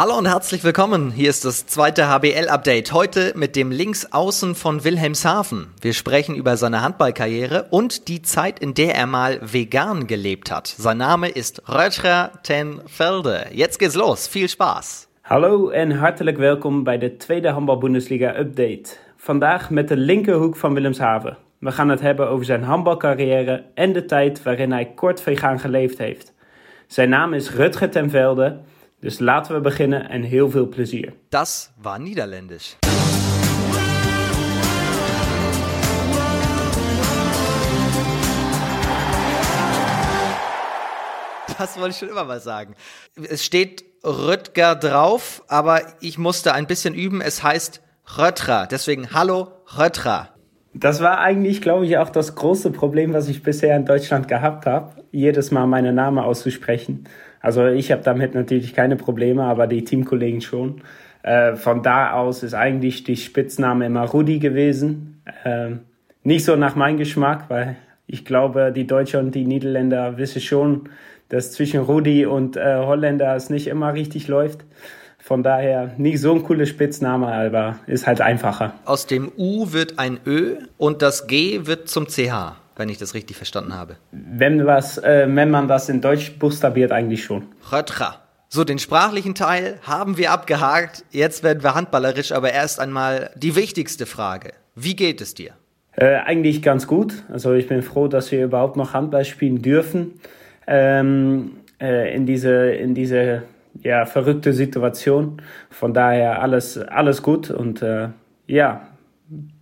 Hallo und herzlich willkommen. Hier ist das zweite HBL-Update. Heute mit dem Linksaußen von Wilhelmshaven. Wir sprechen über seine Handballkarriere und die Zeit, in der er mal vegan gelebt hat. Sein Name ist Rutger ten Velde. Jetzt geht's los. Viel Spaß. Hallo en hartelijk welkom bij de tweede Handbal-Bundesliga Update. Vandaag met de linkerhoek van Wilhelmshaven. We gaan het hebben over zijn handbalcarrière en de tijd waarin hij kort vegan geleefd heeft. Zijn naam is Rutger ten Velde Dus laten we beginnen en heel veel plezier. Das war Niederländisch. Das wollte ich schon immer mal sagen. Es steht Röttger drauf, aber ich musste ein bisschen üben. Es heißt Röttra. Deswegen Hallo Röttra. Das war eigentlich, glaube ich, auch das große Problem, was ich bisher in Deutschland gehabt habe, jedes Mal meinen Namen auszusprechen. Also ich habe damit natürlich keine Probleme, aber die Teamkollegen schon. Äh, von da aus ist eigentlich die Spitzname immer Rudi gewesen. Äh, nicht so nach meinem Geschmack, weil ich glaube, die Deutschen und die Niederländer wissen schon, dass zwischen Rudi und äh, Holländer es nicht immer richtig läuft. Von daher nicht so ein cooler Spitzname, aber ist halt einfacher. Aus dem U wird ein Ö und das G wird zum CH wenn ich das richtig verstanden habe. Wenn, was, äh, wenn man das in Deutsch buchstabiert, eigentlich schon. Rötra. So, den sprachlichen Teil haben wir abgehakt. Jetzt werden wir handballerisch, aber erst einmal die wichtigste Frage. Wie geht es dir? Äh, eigentlich ganz gut. Also ich bin froh, dass wir überhaupt noch Handball spielen dürfen. Ähm, äh, in diese, in diese ja, verrückte Situation. Von daher alles, alles gut und äh, ja,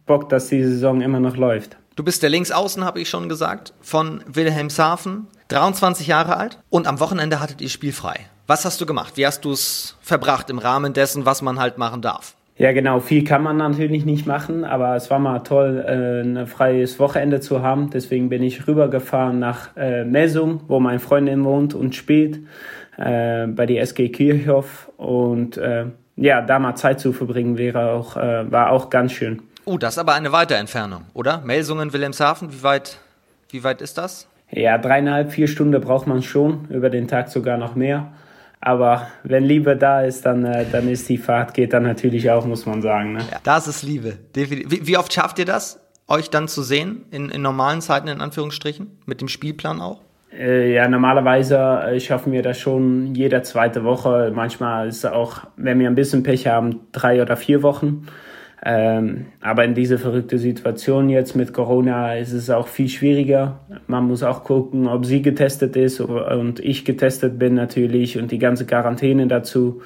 Bock, dass die Saison immer noch läuft. Du bist der Linksaußen, habe ich schon gesagt, von Wilhelmshaven, 23 Jahre alt und am Wochenende hattet ihr spielfrei. Was hast du gemacht? Wie hast du es verbracht im Rahmen dessen, was man halt machen darf? Ja, genau. Viel kann man natürlich nicht machen, aber es war mal toll, äh, ein freies Wochenende zu haben. Deswegen bin ich rübergefahren nach äh, Messung, wo mein Freundin wohnt und spielt, äh, bei der SG Kirchhoff. Und ja, da mal Zeit zu verbringen wäre auch, war auch ganz schön. Uh, das ist aber eine weite Entfernung, oder? Melsungen, Wilhelmshaven, wie weit, wie weit ist das? Ja, dreieinhalb, vier Stunden braucht man schon, über den Tag sogar noch mehr. Aber wenn Liebe da ist, dann, äh, dann ist die Fahrt, geht dann natürlich auch, muss man sagen. Ne? Ja, das ist Liebe. Wie, wie oft schafft ihr das, euch dann zu sehen, in, in normalen Zeiten, in Anführungsstrichen, mit dem Spielplan auch? Äh, ja, normalerweise äh, schaffen wir das schon jede zweite Woche. Manchmal ist es auch, wenn wir ein bisschen Pech haben, drei oder vier Wochen. Ähm, aber in dieser verrückten Situation jetzt mit Corona ist es auch viel schwieriger. Man muss auch gucken, ob sie getestet ist und ich getestet bin natürlich und die ganze Quarantäne dazu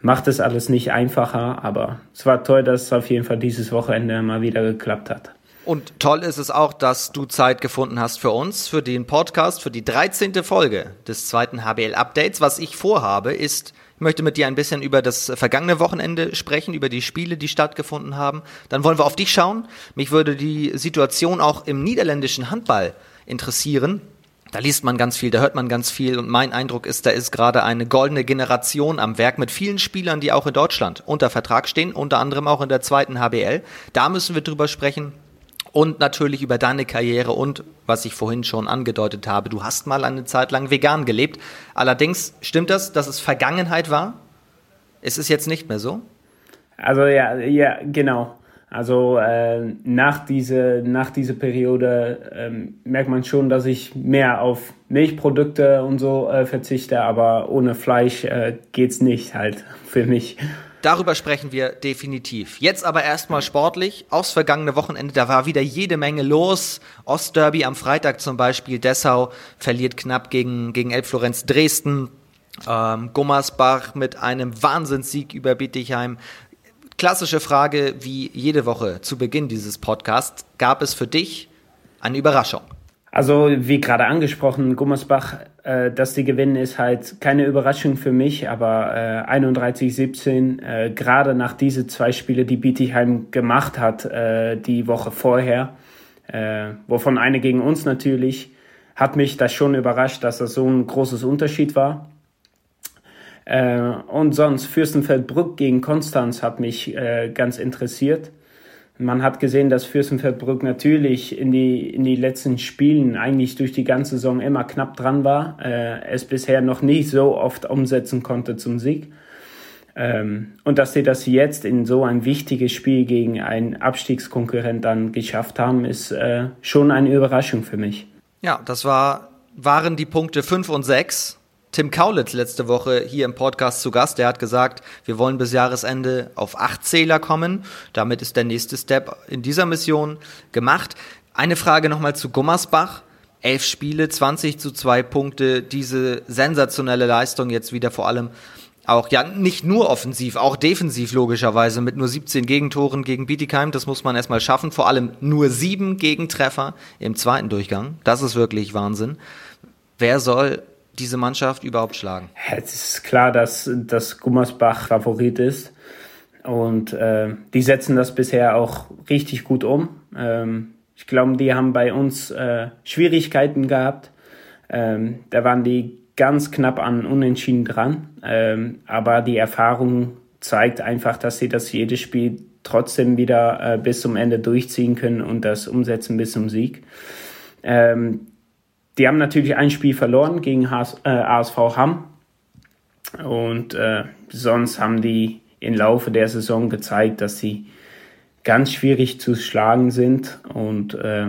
macht es alles nicht einfacher. Aber es war toll, dass es auf jeden Fall dieses Wochenende mal wieder geklappt hat. Und toll ist es auch, dass du Zeit gefunden hast für uns, für den Podcast, für die 13. Folge des zweiten HBL Updates. Was ich vorhabe, ist ich möchte mit dir ein bisschen über das vergangene Wochenende sprechen, über die Spiele, die stattgefunden haben. Dann wollen wir auf dich schauen. Mich würde die Situation auch im niederländischen Handball interessieren. Da liest man ganz viel, da hört man ganz viel und mein Eindruck ist, da ist gerade eine goldene Generation am Werk mit vielen Spielern, die auch in Deutschland unter Vertrag stehen, unter anderem auch in der zweiten HBL. Da müssen wir drüber sprechen und natürlich über deine Karriere und was ich vorhin schon angedeutet habe, du hast mal eine Zeit lang vegan gelebt. Allerdings stimmt das, dass es Vergangenheit war? Es ist jetzt nicht mehr so? Also ja, ja, genau. Also äh, nach dieser nach diese Periode ähm, merkt man schon, dass ich mehr auf Milchprodukte und so äh, verzichte, aber ohne Fleisch äh, geht's nicht halt für mich. Darüber sprechen wir definitiv. Jetzt aber erstmal sportlich. Aufs vergangene Wochenende, da war wieder jede Menge los. Ostderby am Freitag zum Beispiel. Dessau verliert knapp gegen, gegen Elbflorenz Dresden. Ähm, Gummersbach mit einem Wahnsinnssieg über Bittigheim. Klassische Frage, wie jede Woche zu Beginn dieses Podcasts. Gab es für dich eine Überraschung? Also wie gerade angesprochen, Gummersbach, äh, dass die gewinnen, ist halt keine Überraschung für mich, aber äh, 31-17, äh, gerade nach diese zwei Spiele, die Bietigheim gemacht hat, äh, die Woche vorher, äh, wovon eine gegen uns natürlich, hat mich das schon überrascht, dass das so ein großes Unterschied war. Äh, und sonst Fürstenfeldbruck gegen Konstanz hat mich äh, ganz interessiert. Man hat gesehen, dass Fürstenfeldbruck natürlich in die, in die letzten Spielen eigentlich durch die ganze Saison immer knapp dran war, äh, es bisher noch nicht so oft umsetzen konnte zum Sieg. Ähm, und dass sie das jetzt in so ein wichtiges Spiel gegen einen Abstiegskonkurrent dann geschafft haben, ist äh, schon eine Überraschung für mich. Ja, das war, waren die Punkte 5 und 6. Tim Kaulitz letzte Woche hier im Podcast zu Gast. Der hat gesagt, wir wollen bis Jahresende auf acht Zähler kommen. Damit ist der nächste Step in dieser Mission gemacht. Eine Frage nochmal zu Gummersbach. Elf Spiele, 20 zu 2 Punkte, diese sensationelle Leistung jetzt wieder vor allem auch ja nicht nur offensiv, auch defensiv logischerweise mit nur 17 Gegentoren gegen Bietigheim. Das muss man erstmal schaffen. Vor allem nur sieben Gegentreffer im zweiten Durchgang. Das ist wirklich Wahnsinn. Wer soll diese Mannschaft überhaupt schlagen? Es ist klar, dass, dass Gummersbach Favorit ist. Und äh, die setzen das bisher auch richtig gut um. Ähm, ich glaube, die haben bei uns äh, Schwierigkeiten gehabt. Ähm, da waren die ganz knapp an Unentschieden dran. Ähm, aber die Erfahrung zeigt einfach, dass sie das jedes Spiel trotzdem wieder äh, bis zum Ende durchziehen können und das umsetzen bis zum Sieg. Ähm, die haben natürlich ein Spiel verloren gegen HS, äh, ASV Hamm. Und äh, sonst haben die im Laufe der Saison gezeigt, dass sie ganz schwierig zu schlagen sind. Und äh,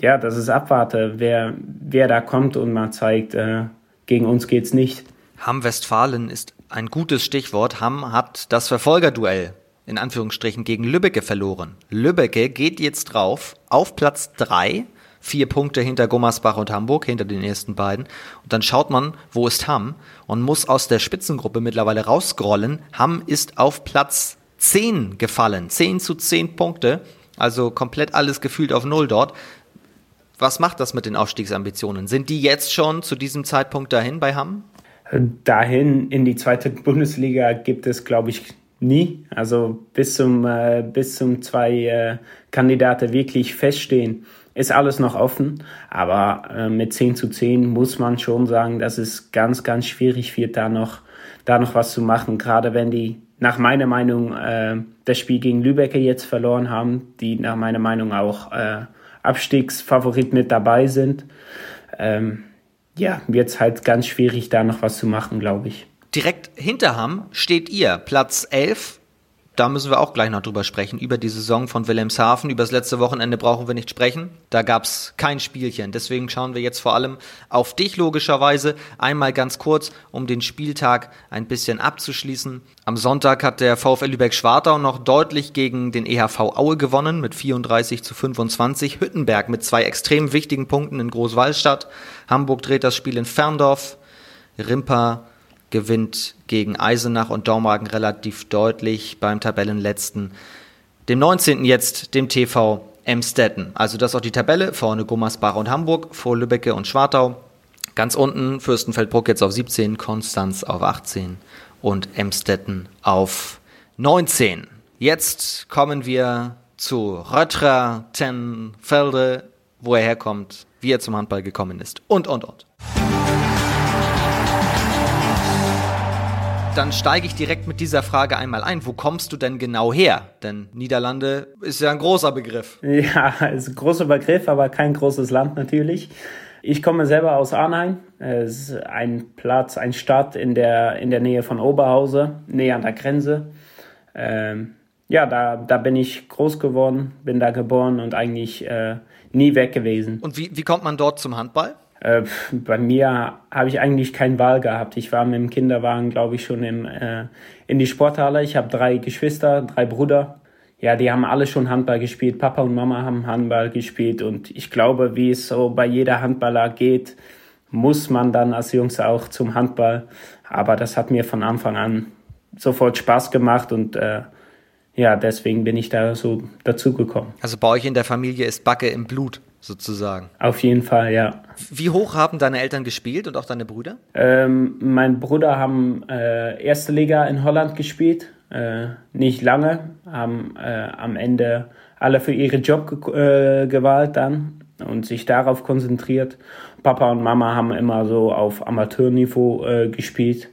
ja, das ist abwarte, wer, wer da kommt und mal zeigt, äh, gegen uns geht's nicht. Hamm-Westfalen ist ein gutes Stichwort. Hamm hat das Verfolgerduell in Anführungsstrichen gegen Lübbecke verloren. Lübbecke geht jetzt drauf auf Platz drei, vier Punkte hinter Gummersbach und Hamburg, hinter den ersten beiden. Und dann schaut man, wo ist Hamm und muss aus der Spitzengruppe mittlerweile rausgrollen. Hamm ist auf Platz 10 gefallen, 10 zu 10 Punkte, also komplett alles gefühlt auf Null dort. Was macht das mit den Aufstiegsambitionen? Sind die jetzt schon zu diesem Zeitpunkt dahin bei Hamm? Dahin in die zweite Bundesliga gibt es, glaube ich, nie. Also bis zum, äh, bis zum zwei äh, Kandidaten wirklich feststehen, ist alles noch offen. Aber äh, mit 10 zu 10 muss man schon sagen, dass es ganz, ganz schwierig wird, da noch, da noch was zu machen. Gerade wenn die nach meiner Meinung äh, das Spiel gegen Lübecke jetzt verloren haben, die nach meiner Meinung auch äh, Abstiegsfavorit mit dabei sind. Ähm, ja, wird es halt ganz schwierig, da noch was zu machen, glaube ich. Direkt hinter Hamm steht ihr, Platz 11 da müssen wir auch gleich noch drüber sprechen. Über die Saison von Wilhelmshaven. Über das letzte Wochenende brauchen wir nicht sprechen. Da gab es kein Spielchen. Deswegen schauen wir jetzt vor allem auf dich logischerweise. Einmal ganz kurz, um den Spieltag ein bisschen abzuschließen. Am Sonntag hat der VfL Lübeck-Schwartau noch deutlich gegen den EHV Aue gewonnen mit 34 zu 25. Hüttenberg mit zwei extrem wichtigen Punkten in Großwallstadt. Hamburg dreht das Spiel in Ferndorf. Rimper gewinnt gegen Eisenach und Dormagen relativ deutlich beim Tabellenletzten. Dem 19. jetzt dem TV Emstetten. Also das ist auch die Tabelle. Vorne Gummersbach und Hamburg, vor Lübbecke und Schwartau. Ganz unten Fürstenfeldbruck jetzt auf 17, Konstanz auf 18 und Emstetten auf 19. Jetzt kommen wir zu Röttrer Tenfelde, wo er herkommt, wie er zum Handball gekommen ist und, und, und. Dann steige ich direkt mit dieser Frage einmal ein. Wo kommst du denn genau her? Denn Niederlande ist ja ein großer Begriff. Ja, ist ein großer Begriff, aber kein großes Land natürlich. Ich komme selber aus Arnheim. Es ist ein Platz, eine Stadt in der, in der Nähe von Oberhausen, näher an der Grenze. Ähm, ja, da, da bin ich groß geworden, bin da geboren und eigentlich äh, nie weg gewesen. Und wie, wie kommt man dort zum Handball? Äh, bei mir habe ich eigentlich keine Wahl gehabt. Ich war mit dem Kinderwagen, glaube ich, schon im, äh, in die Sporthalle. Ich habe drei Geschwister, drei Brüder. Ja, die haben alle schon Handball gespielt. Papa und Mama haben Handball gespielt. Und ich glaube, wie es so bei jeder Handballer geht, muss man dann als Jungs auch zum Handball. Aber das hat mir von Anfang an sofort Spaß gemacht und äh, ja, deswegen bin ich da so dazugekommen. Also bei euch in der Familie ist Backe im Blut sozusagen. Auf jeden Fall, ja. Wie hoch haben deine Eltern gespielt und auch deine Brüder? Ähm, mein Bruder haben äh, erste Liga in Holland gespielt, äh, nicht lange, haben äh, am Ende alle für ihren Job ge äh, gewählt dann und sich darauf konzentriert. Papa und Mama haben immer so auf Amateurniveau äh, gespielt.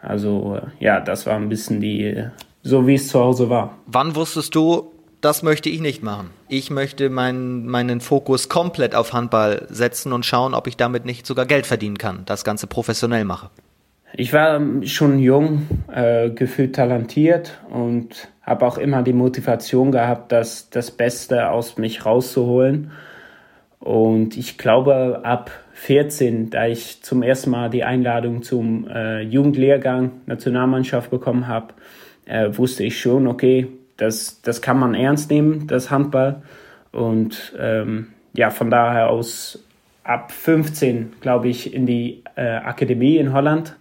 Also äh, ja, das war ein bisschen die, so wie es zu Hause war. Wann wusstest du, das möchte ich nicht machen. Ich möchte mein, meinen Fokus komplett auf Handball setzen und schauen, ob ich damit nicht sogar Geld verdienen kann, das Ganze professionell mache. Ich war schon jung, äh, gefühlt talentiert und habe auch immer die Motivation gehabt, das, das Beste aus mich rauszuholen. Und ich glaube, ab 14, da ich zum ersten Mal die Einladung zum äh, Jugendlehrgang Nationalmannschaft bekommen habe, äh, wusste ich schon, okay, das, das kann man ernst nehmen, das Handball. Und ähm, ja, von daher aus ab 15, glaube ich, in die äh, Akademie in Holland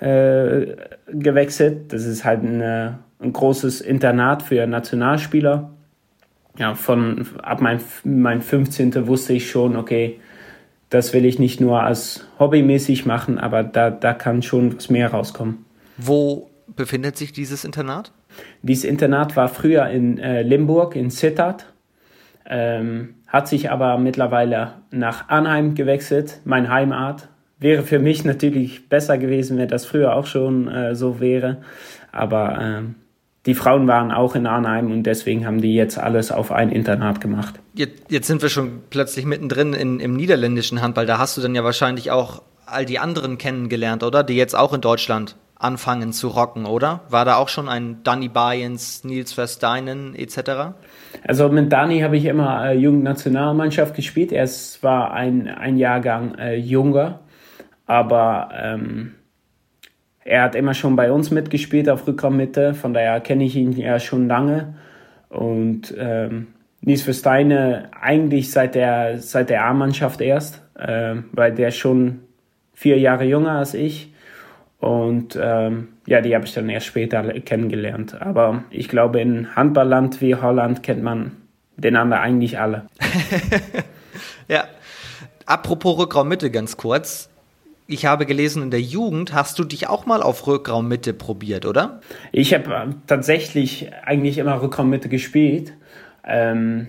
äh, gewechselt. Das ist halt eine, ein großes Internat für Nationalspieler. Ja, von ab mein, mein 15. wusste ich schon, okay, das will ich nicht nur als hobbymäßig machen, aber da, da kann schon was mehr rauskommen. Wo befindet sich dieses Internat? Dieses Internat war früher in äh, Limburg, in Sittard, ähm, hat sich aber mittlerweile nach Arnheim gewechselt, mein Heimat. Wäre für mich natürlich besser gewesen, wenn das früher auch schon äh, so wäre, aber ähm, die Frauen waren auch in Arnheim und deswegen haben die jetzt alles auf ein Internat gemacht. Jetzt, jetzt sind wir schon plötzlich mittendrin in, im niederländischen Handball. Da hast du dann ja wahrscheinlich auch all die anderen kennengelernt, oder? Die jetzt auch in Deutschland anfangen zu rocken, oder? War da auch schon ein Danny Bayens, Nils Versteinen etc.? Also mit Dani habe ich immer äh, Jugendnationalmannschaft gespielt. Er war ein, ein Jahrgang äh, jünger, aber ähm, er hat immer schon bei uns mitgespielt auf Rückraummitte, von daher kenne ich ihn ja schon lange. Und ähm, Nies Versteine eigentlich seit der, seit der A-Mannschaft erst, äh, weil der schon vier Jahre jünger als ich. Und ähm, ja, die habe ich dann erst später kennengelernt. Aber ich glaube, in Handballland wie Holland kennt man den anderen eigentlich alle. ja. Apropos Rückraummitte ganz kurz ich habe gelesen, in der Jugend hast du dich auch mal auf Rückraummitte probiert, oder? Ich habe äh, tatsächlich eigentlich immer Rückraummitte gespielt. Ähm,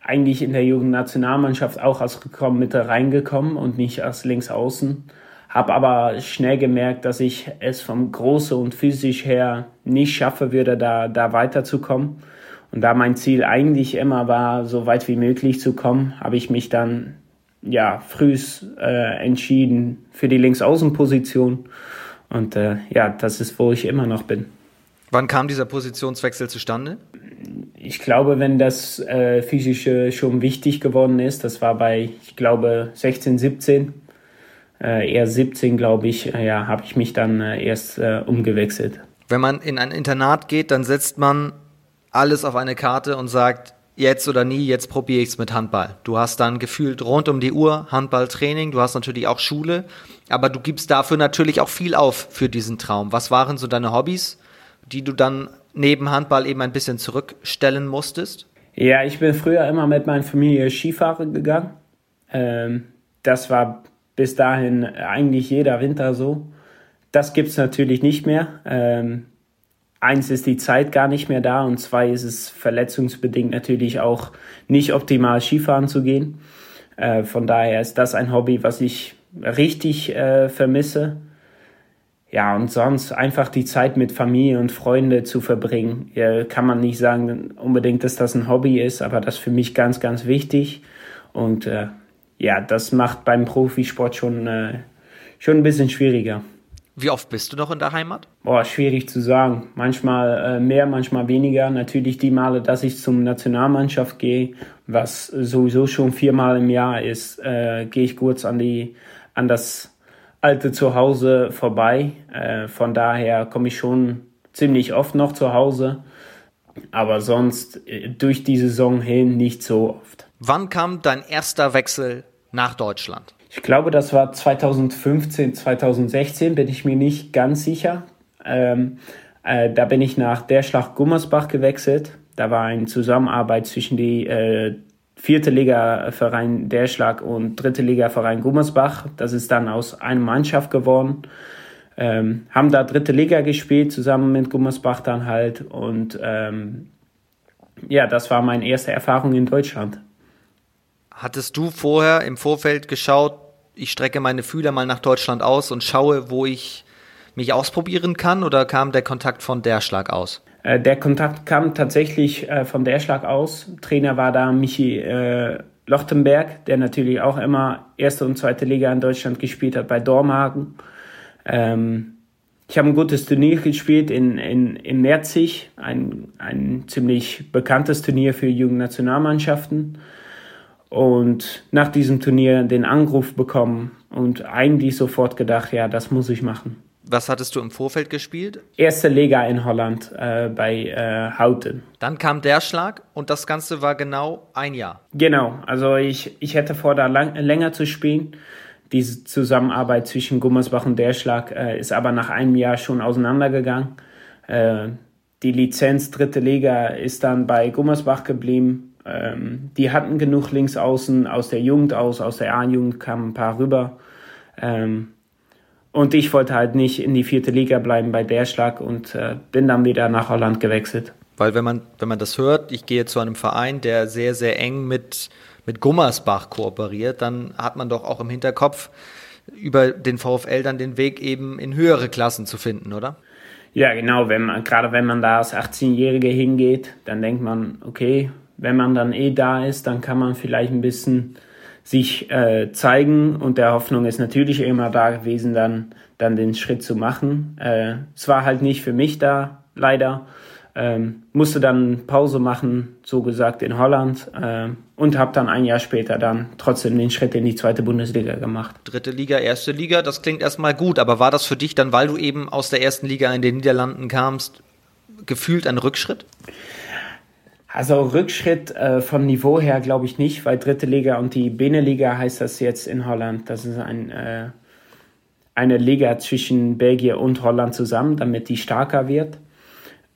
eigentlich in der Jugendnationalmannschaft auch als Rückraummitte reingekommen und nicht als Linksaußen. Habe aber schnell gemerkt, dass ich es vom Große und physisch her nicht schaffe würde, da, da weiterzukommen. Und da mein Ziel eigentlich immer war, so weit wie möglich zu kommen, habe ich mich dann ja, frühs äh, entschieden für die Linksaußenposition. Und äh, ja, das ist, wo ich immer noch bin. Wann kam dieser Positionswechsel zustande? Ich glaube, wenn das äh, Physische schon wichtig geworden ist, das war bei, ich glaube, 16, 17, äh, eher 17, glaube ich, äh, ja, habe ich mich dann äh, erst äh, umgewechselt. Wenn man in ein Internat geht, dann setzt man alles auf eine Karte und sagt, jetzt oder nie, jetzt probiere ich es mit Handball. Du hast dann gefühlt rund um die Uhr Handballtraining, du hast natürlich auch Schule, aber du gibst dafür natürlich auch viel auf für diesen Traum. Was waren so deine Hobbys, die du dann neben Handball eben ein bisschen zurückstellen musstest? Ja, ich bin früher immer mit meiner Familie Skifahren gegangen. Ähm, das war bis dahin eigentlich jeder Winter so. Das gibt es natürlich nicht mehr. Ähm, eins ist die Zeit gar nicht mehr da und zwei ist es verletzungsbedingt natürlich auch nicht optimal Skifahren zu gehen. Äh, von daher ist das ein Hobby, was ich richtig äh, vermisse. Ja, und sonst einfach die Zeit mit Familie und Freunde zu verbringen. Ja, kann man nicht sagen unbedingt, dass das ein Hobby ist, aber das ist für mich ganz, ganz wichtig. Und äh, ja, das macht beim Profisport schon, äh, schon ein bisschen schwieriger. Wie oft bist du noch in der Heimat? Boah, schwierig zu sagen. Manchmal äh, mehr, manchmal weniger. Natürlich die Male, dass ich zum Nationalmannschaft gehe, was sowieso schon viermal im Jahr ist, äh, gehe ich kurz an die an das alte Zuhause vorbei. Äh, von daher komme ich schon ziemlich oft noch zu Hause. Aber sonst äh, durch die Saison hin nicht so oft. Wann kam dein erster Wechsel nach Deutschland? Ich glaube, das war 2015, 2016, bin ich mir nicht ganz sicher. Ähm, äh, da bin ich nach der Schlacht Gummersbach gewechselt. Da war eine Zusammenarbeit zwischen die äh, vierte Liga-Verein Derschlag und dritte Liga-Verein Gummersbach. Das ist dann aus einer Mannschaft geworden. Ähm, haben da dritte Liga gespielt, zusammen mit Gummersbach dann halt. Und ähm, ja, das war meine erste Erfahrung in Deutschland. Hattest du vorher im Vorfeld geschaut, ich strecke meine Fühler mal nach Deutschland aus und schaue, wo ich mich ausprobieren kann oder kam der Kontakt von der Schlag aus? Äh, der Kontakt kam tatsächlich äh, von der Schlag aus. Trainer war da Michi äh, Lochtenberg, der natürlich auch immer erste und zweite Liga in Deutschland gespielt hat bei Dormagen. Ähm, ich habe ein gutes Turnier gespielt in, in, in Merzig, ein, ein ziemlich bekanntes Turnier für Jugendnationalmannschaften. Und nach diesem Turnier den Anruf bekommen und eigentlich sofort gedacht, ja, das muss ich machen. Was hattest du im Vorfeld gespielt? Erste Liga in Holland äh, bei äh, Houten. Dann kam der Schlag und das Ganze war genau ein Jahr. Genau, also ich, ich hätte vor, da lang, länger zu spielen diese Zusammenarbeit zwischen Gummersbach und Derschlag äh, ist aber nach einem Jahr schon auseinandergegangen. Äh, die Lizenz dritte Liga ist dann bei Gummersbach geblieben. Ähm, die hatten genug Linksaußen aus der Jugend aus, aus der A-Jugend kamen ein paar rüber. Ähm, und ich wollte halt nicht in die vierte Liga bleiben bei Derschlag und äh, bin dann wieder nach Holland gewechselt. Weil wenn man, wenn man das hört, ich gehe zu einem Verein, der sehr, sehr eng mit mit Gummersbach kooperiert, dann hat man doch auch im Hinterkopf, über den VfL dann den Weg eben in höhere Klassen zu finden, oder? Ja, genau. Wenn man, gerade wenn man da als 18-Jährige hingeht, dann denkt man, okay, wenn man dann eh da ist, dann kann man vielleicht ein bisschen sich äh, zeigen und der Hoffnung ist natürlich immer da gewesen, dann, dann den Schritt zu machen. Äh, es war halt nicht für mich da, leider. Ähm, musste dann Pause machen, so gesagt, in Holland äh, und habe dann ein Jahr später dann trotzdem den Schritt in die zweite Bundesliga gemacht. Dritte Liga, erste Liga, das klingt erstmal gut, aber war das für dich dann, weil du eben aus der ersten Liga in den Niederlanden kamst, gefühlt ein Rückschritt? Also Rückschritt äh, von Niveau her glaube ich nicht, weil dritte Liga und die Beneliga heißt das jetzt in Holland. Das ist ein, äh, eine Liga zwischen Belgien und Holland zusammen, damit die stärker wird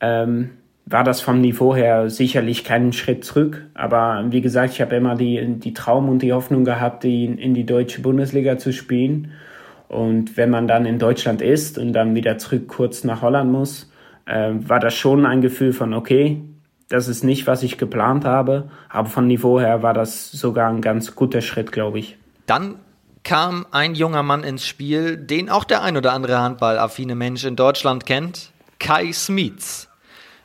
ähm, war das vom Niveau her sicherlich kein Schritt zurück. Aber wie gesagt, ich habe immer die, die Traum und die Hoffnung gehabt, die in die deutsche Bundesliga zu spielen. Und wenn man dann in Deutschland ist und dann wieder zurück kurz nach Holland muss, äh, war das schon ein Gefühl von, okay, das ist nicht, was ich geplant habe. Aber von Niveau her war das sogar ein ganz guter Schritt, glaube ich. Dann kam ein junger Mann ins Spiel, den auch der ein oder andere handballaffine Mensch in Deutschland kennt. Kai Smits.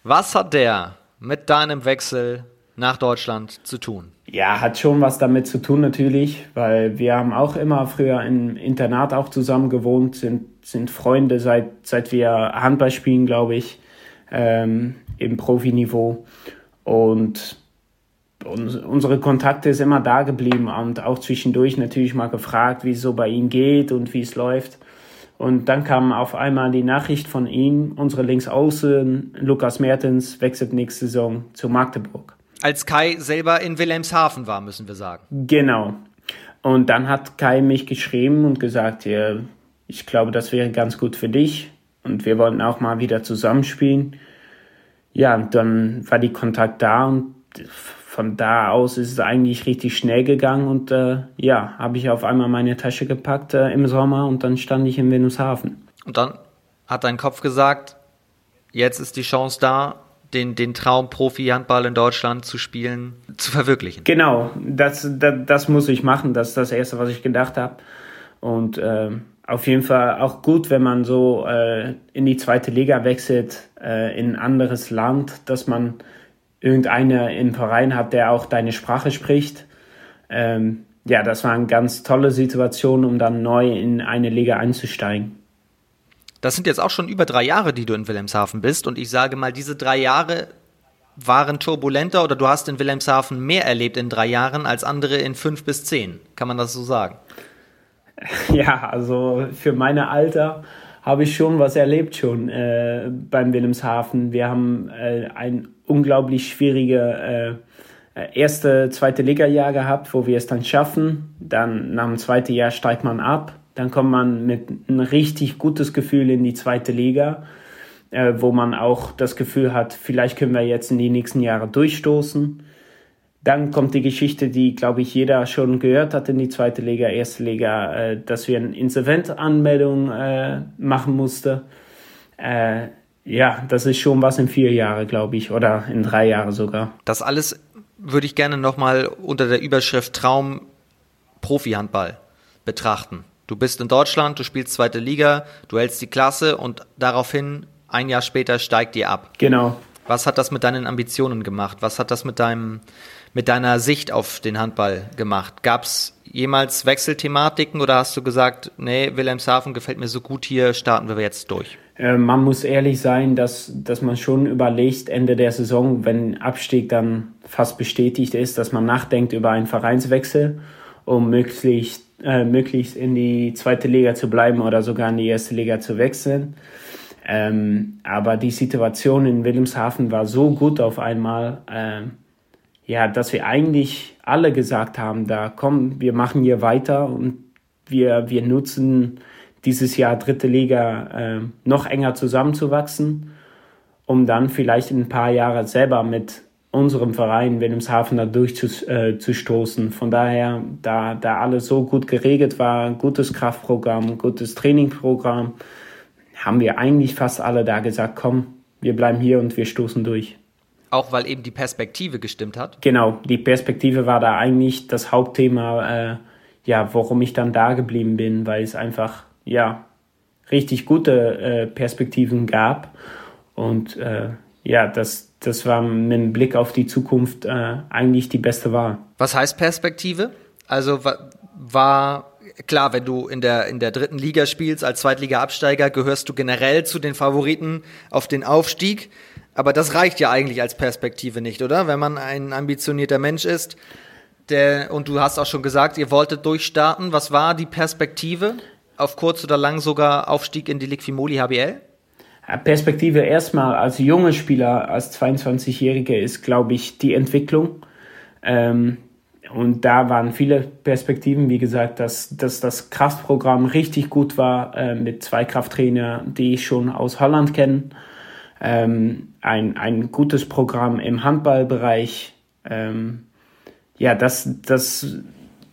Was hat der mit deinem Wechsel nach Deutschland zu tun? Ja, hat schon was damit zu tun natürlich, weil wir haben auch immer früher im Internat auch zusammen gewohnt, sind, sind Freunde seit, seit wir Handball spielen, glaube ich, ähm, im Profiniveau. Und unsere Kontakte ist immer da geblieben und auch zwischendurch natürlich mal gefragt, wie es so bei ihm geht und wie es läuft. Und dann kam auf einmal die Nachricht von ihm, unsere Linksaußen, Lukas Mertens, wechselt nächste Saison zu Magdeburg. Als Kai selber in Wilhelmshaven war, müssen wir sagen. Genau. Und dann hat Kai mich geschrieben und gesagt, ja, ich glaube, das wäre ganz gut für dich. Und wir wollten auch mal wieder zusammenspielen. Ja, und dann war die Kontakt da und von da aus ist es eigentlich richtig schnell gegangen und äh, ja, habe ich auf einmal meine Tasche gepackt äh, im Sommer und dann stand ich in Venushafen. Und dann hat dein Kopf gesagt, jetzt ist die Chance da, den, den Traum Profi-Handball in Deutschland zu spielen, zu verwirklichen. Genau, das, das, das muss ich machen, das ist das Erste, was ich gedacht habe. Und äh, auf jeden Fall auch gut, wenn man so äh, in die zweite Liga wechselt, äh, in ein anderes Land, dass man irgendeiner im Verein hat, der auch deine Sprache spricht. Ähm, ja, das war eine ganz tolle Situation, um dann neu in eine Liga einzusteigen. Das sind jetzt auch schon über drei Jahre, die du in Wilhelmshaven bist. Und ich sage mal, diese drei Jahre waren turbulenter oder du hast in Wilhelmshaven mehr erlebt in drei Jahren als andere in fünf bis zehn. Kann man das so sagen? Ja, also für meine Alter habe ich schon was erlebt schon äh, beim Wilhelmshaven. Wir haben äh, ein unglaublich schwierige äh, erste, zweite Liga-Jahr gehabt, wo wir es dann schaffen. Dann nach dem zweiten Jahr steigt man ab. Dann kommt man mit ein richtig gutes Gefühl in die zweite Liga, äh, wo man auch das Gefühl hat, vielleicht können wir jetzt in die nächsten Jahre durchstoßen. Dann kommt die Geschichte, die, glaube ich, jeder schon gehört hat in die zweite Liga, erste Liga, äh, dass wir eine Insolventanmeldung äh, machen mussten. Äh, ja, das ist schon was in vier Jahren, glaube ich, oder in drei Jahren sogar. Das alles würde ich gerne nochmal unter der Überschrift Traum Profi-Handball betrachten. Du bist in Deutschland, du spielst zweite Liga, du hältst die Klasse und daraufhin ein Jahr später steigt ihr ab. Genau. Was hat das mit deinen Ambitionen gemacht? Was hat das mit deinem, mit deiner Sicht auf den Handball gemacht? Gab es jemals Wechselthematiken oder hast du gesagt, nee, Wilhelmshaven gefällt mir so gut hier, starten wir jetzt durch? Äh, man muss ehrlich sein, dass, dass man schon überlegt, Ende der Saison, wenn Abstieg dann fast bestätigt ist, dass man nachdenkt über einen Vereinswechsel, um möglichst, äh, möglichst in die zweite Liga zu bleiben oder sogar in die erste Liga zu wechseln. Ähm, aber die Situation in Wilhelmshaven war so gut auf einmal, äh, ja, dass wir eigentlich alle gesagt haben, da komm, wir machen hier weiter und wir, wir nutzen dieses Jahr dritte Liga äh, noch enger zusammenzuwachsen, um dann vielleicht in ein paar Jahren selber mit unserem Verein Wilhelmshaven da durchzustoßen. Äh, Von daher, da, da alles so gut geregelt war, gutes Kraftprogramm, gutes Trainingprogramm, haben wir eigentlich fast alle da gesagt, komm, wir bleiben hier und wir stoßen durch. Auch weil eben die Perspektive gestimmt hat? Genau, die Perspektive war da eigentlich das Hauptthema, äh, ja, warum ich dann da geblieben bin, weil es einfach, ja, richtig gute äh, Perspektiven gab. Und äh, ja, das, das war mit dem Blick auf die Zukunft äh, eigentlich die beste Wahl. Was heißt Perspektive? Also war klar, wenn du in der, in der dritten Liga spielst als Zweitliga-Absteiger, gehörst du generell zu den Favoriten auf den Aufstieg. Aber das reicht ja eigentlich als Perspektive nicht, oder? Wenn man ein ambitionierter Mensch ist, der, und du hast auch schon gesagt, ihr wolltet durchstarten. Was war die Perspektive? Auf kurz oder lang sogar Aufstieg in die Liquimoli HBL? Perspektive erstmal als junger Spieler, als 22-Jähriger ist, glaube ich, die Entwicklung. Ähm, und da waren viele Perspektiven, wie gesagt, dass, dass das Kraftprogramm richtig gut war äh, mit zwei Krafttrainern, die ich schon aus Holland kenne ähm, ein, ein gutes Programm im Handballbereich. Ähm, ja, das, das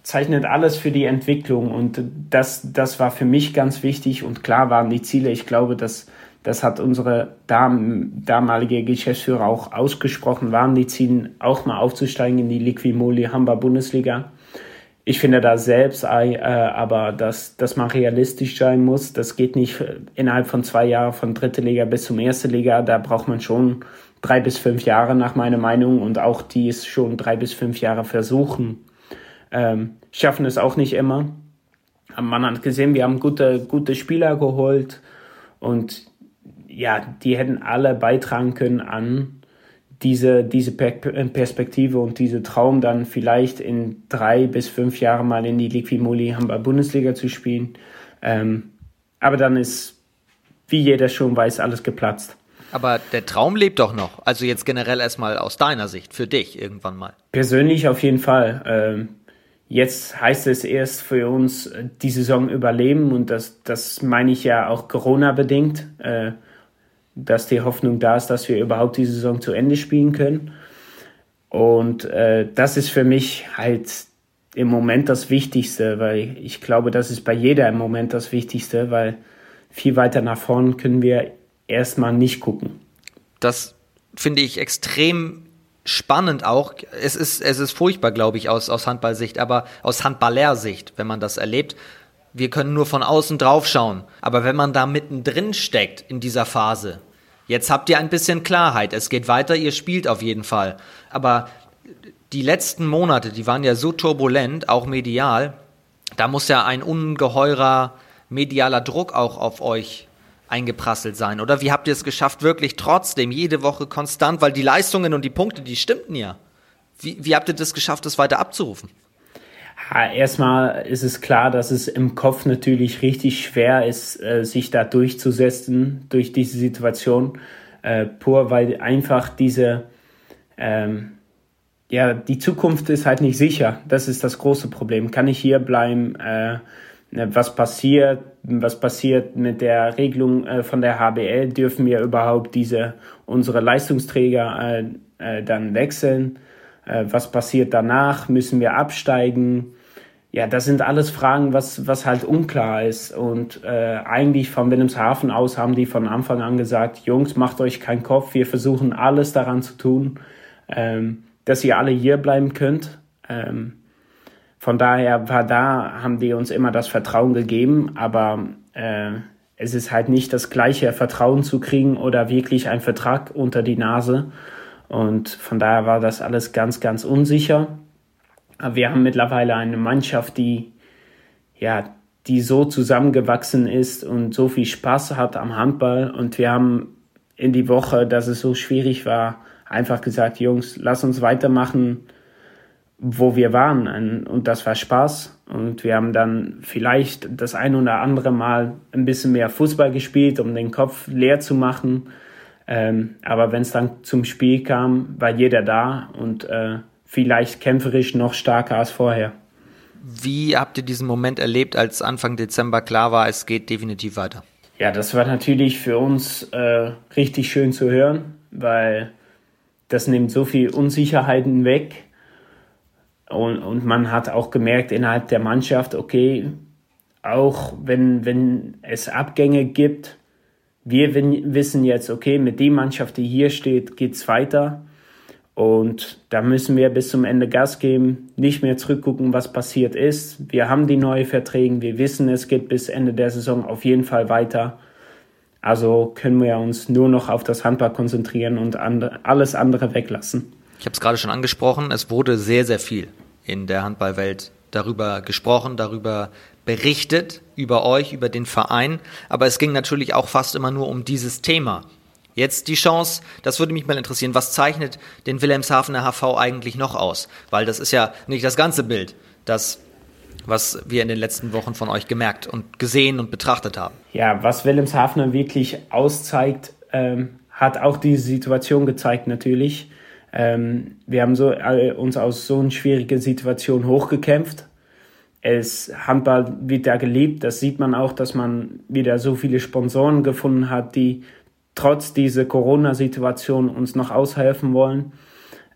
zeichnet alles für die Entwicklung und das, das war für mich ganz wichtig und klar waren die Ziele. Ich glaube, dass das hat unsere dam damalige Geschäftsführer auch ausgesprochen, waren die Ziele auch mal aufzusteigen in die Liquimoli Hamburg Bundesliga ich finde da selbst äh, aber, dass, dass man realistisch sein muss. Das geht nicht innerhalb von zwei Jahren von dritte Liga bis zum erste Liga. Da braucht man schon drei bis fünf Jahre nach meiner Meinung und auch die es schon drei bis fünf Jahre versuchen. Ähm, schaffen es auch nicht immer. Aber man hat gesehen, wir haben gute, gute Spieler geholt und ja, die hätten alle beitragen können an diese, diese Perspektive und diese Traum dann vielleicht in drei bis fünf Jahren mal in die Liquimoli Hamburg Bundesliga zu spielen. Ähm, aber dann ist, wie jeder schon weiß, alles geplatzt. Aber der Traum lebt doch noch. Also jetzt generell erstmal aus deiner Sicht, für dich irgendwann mal. Persönlich auf jeden Fall. Ähm, jetzt heißt es erst für uns die Saison überleben und das, das meine ich ja auch Corona-bedingt. Äh, dass die Hoffnung da ist, dass wir überhaupt die Saison zu Ende spielen können. Und äh, das ist für mich halt im Moment das Wichtigste, weil ich glaube, das ist bei jeder im Moment das Wichtigste, weil viel weiter nach vorn können wir erstmal nicht gucken. Das finde ich extrem spannend auch. Es ist, es ist furchtbar, glaube ich, aus, aus Handballsicht, aber aus Handballersicht, wenn man das erlebt. Wir können nur von außen drauf schauen. Aber wenn man da mittendrin steckt in dieser Phase, Jetzt habt ihr ein bisschen Klarheit. Es geht weiter, ihr spielt auf jeden Fall. Aber die letzten Monate, die waren ja so turbulent, auch medial. Da muss ja ein ungeheurer medialer Druck auch auf euch eingeprasselt sein, oder? Wie habt ihr es geschafft, wirklich trotzdem jede Woche konstant, weil die Leistungen und die Punkte, die stimmten ja. Wie, wie habt ihr das geschafft, das weiter abzurufen? Erstmal ist es klar, dass es im Kopf natürlich richtig schwer ist, äh, sich da durchzusetzen durch diese Situation, äh, pur weil einfach diese, ähm, ja, die Zukunft ist halt nicht sicher. Das ist das große Problem. Kann ich hier bleiben? Äh, ne, was passiert? Was passiert mit der Regelung äh, von der HBL? Dürfen wir überhaupt diese unsere Leistungsträger äh, äh, dann wechseln? Was passiert danach? Müssen wir absteigen? Ja, das sind alles Fragen, was, was halt unklar ist. Und äh, eigentlich von Wilhelmshaven aus haben die von Anfang an gesagt, Jungs, macht euch keinen Kopf, wir versuchen alles daran zu tun, ähm, dass ihr alle hier bleiben könnt. Ähm, von daher war da, haben die uns immer das Vertrauen gegeben, aber äh, es ist halt nicht das gleiche Vertrauen zu kriegen oder wirklich ein Vertrag unter die Nase. Und von daher war das alles ganz, ganz unsicher. Wir haben mittlerweile eine Mannschaft, die, ja, die so zusammengewachsen ist und so viel Spaß hat am Handball. Und wir haben in die Woche, dass es so schwierig war, einfach gesagt, Jungs, lass uns weitermachen, wo wir waren. Und das war Spaß. Und wir haben dann vielleicht das ein oder andere Mal ein bisschen mehr Fußball gespielt, um den Kopf leer zu machen. Ähm, aber wenn es dann zum Spiel kam, war jeder da und äh, vielleicht kämpferisch noch stärker als vorher. Wie habt ihr diesen Moment erlebt, als Anfang Dezember klar war, es geht definitiv weiter? Ja, das war natürlich für uns äh, richtig schön zu hören, weil das nimmt so viel Unsicherheiten weg. Und, und man hat auch gemerkt innerhalb der Mannschaft, okay, auch wenn, wenn es Abgänge gibt, wir wissen jetzt, okay, mit der Mannschaft, die hier steht, geht es weiter. Und da müssen wir bis zum Ende Gas geben, nicht mehr zurückgucken, was passiert ist. Wir haben die neuen Verträge, wir wissen, es geht bis Ende der Saison auf jeden Fall weiter. Also können wir uns nur noch auf das Handball konzentrieren und alles andere weglassen. Ich habe es gerade schon angesprochen, es wurde sehr, sehr viel in der Handballwelt darüber gesprochen, darüber berichtet, über euch, über den Verein. Aber es ging natürlich auch fast immer nur um dieses Thema. Jetzt die Chance, das würde mich mal interessieren, was zeichnet den Wilhelmshavener HV eigentlich noch aus? Weil das ist ja nicht das ganze Bild, das, was wir in den letzten Wochen von euch gemerkt und gesehen und betrachtet haben. Ja, was Wilhelmshavener wirklich auszeigt, ähm, hat auch diese Situation gezeigt natürlich. Ähm, wir haben so, äh, uns aus so einer schwierigen Situation hochgekämpft. Es Handball wird da geliebt. Das sieht man auch, dass man wieder so viele Sponsoren gefunden hat, die trotz dieser Corona-Situation uns noch aushelfen wollen.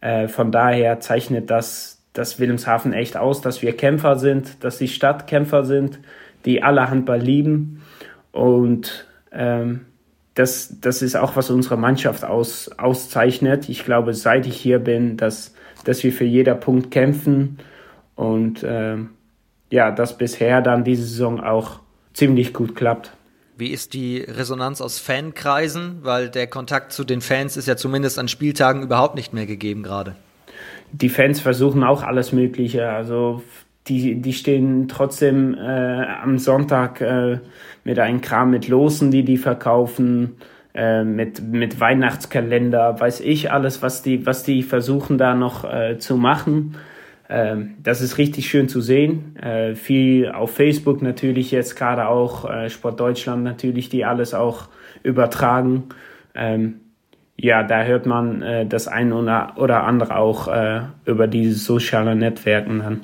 Äh, von daher zeichnet das, das Wilhelmshaven echt aus, dass wir Kämpfer sind, dass die Stadt Kämpfer sind, die alle Handball lieben. Und ähm, das, das ist auch, was unsere Mannschaft aus, auszeichnet. Ich glaube, seit ich hier bin, dass, dass wir für jeder Punkt kämpfen und äh, ja, dass bisher dann diese Saison auch ziemlich gut klappt. Wie ist die Resonanz aus Fankreisen? Weil der Kontakt zu den Fans ist ja zumindest an Spieltagen überhaupt nicht mehr gegeben gerade. Die Fans versuchen auch alles Mögliche. Also die, die stehen trotzdem äh, am Sonntag äh, mit einem Kram mit Losen, die die verkaufen, äh, mit, mit Weihnachtskalender, weiß ich alles, was die, was die versuchen da noch äh, zu machen. Ähm, das ist richtig schön zu sehen. Äh, viel auf Facebook natürlich jetzt gerade auch, äh, Sport Deutschland natürlich, die alles auch übertragen. Ähm, ja, da hört man äh, das eine oder, andere auch über diese sozialen Netzwerken dann.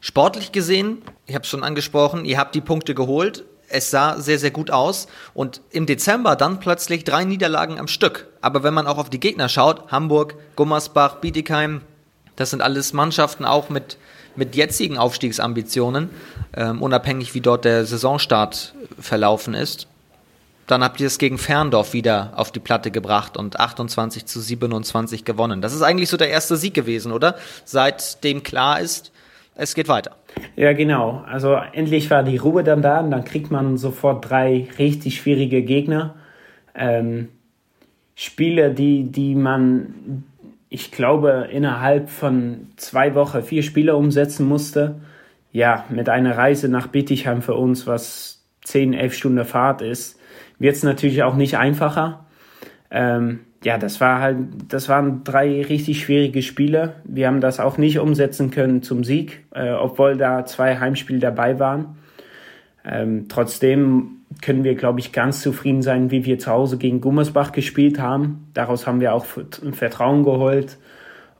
Sportlich gesehen, ich habe es schon angesprochen, ihr habt die Punkte geholt. Es sah sehr, sehr gut aus. Und im Dezember dann plötzlich drei Niederlagen am Stück. Aber wenn man auch auf die Gegner schaut, Hamburg, Gummersbach, Bietigheim, das sind alles Mannschaften auch mit, mit jetzigen Aufstiegsambitionen, ähm, unabhängig wie dort der Saisonstart verlaufen ist. Dann habt ihr es gegen Ferndorf wieder auf die Platte gebracht und 28 zu 27 gewonnen. Das ist eigentlich so der erste Sieg gewesen, oder? Seitdem klar ist, es geht weiter. Ja, genau. Also endlich war die Ruhe dann da und dann kriegt man sofort drei richtig schwierige Gegner. Ähm, Spiele, die, die man, ich glaube, innerhalb von zwei Wochen vier Spiele umsetzen musste. Ja, mit einer Reise nach Bittigheim für uns, was zehn, elf Stunden Fahrt ist, wird es natürlich auch nicht einfacher. Ähm, ja, das war halt, das waren drei richtig schwierige Spiele. Wir haben das auch nicht umsetzen können zum Sieg, äh, obwohl da zwei Heimspiele dabei waren. Ähm, trotzdem können wir, glaube ich, ganz zufrieden sein, wie wir zu Hause gegen Gummersbach gespielt haben. Daraus haben wir auch Vertrauen geholt.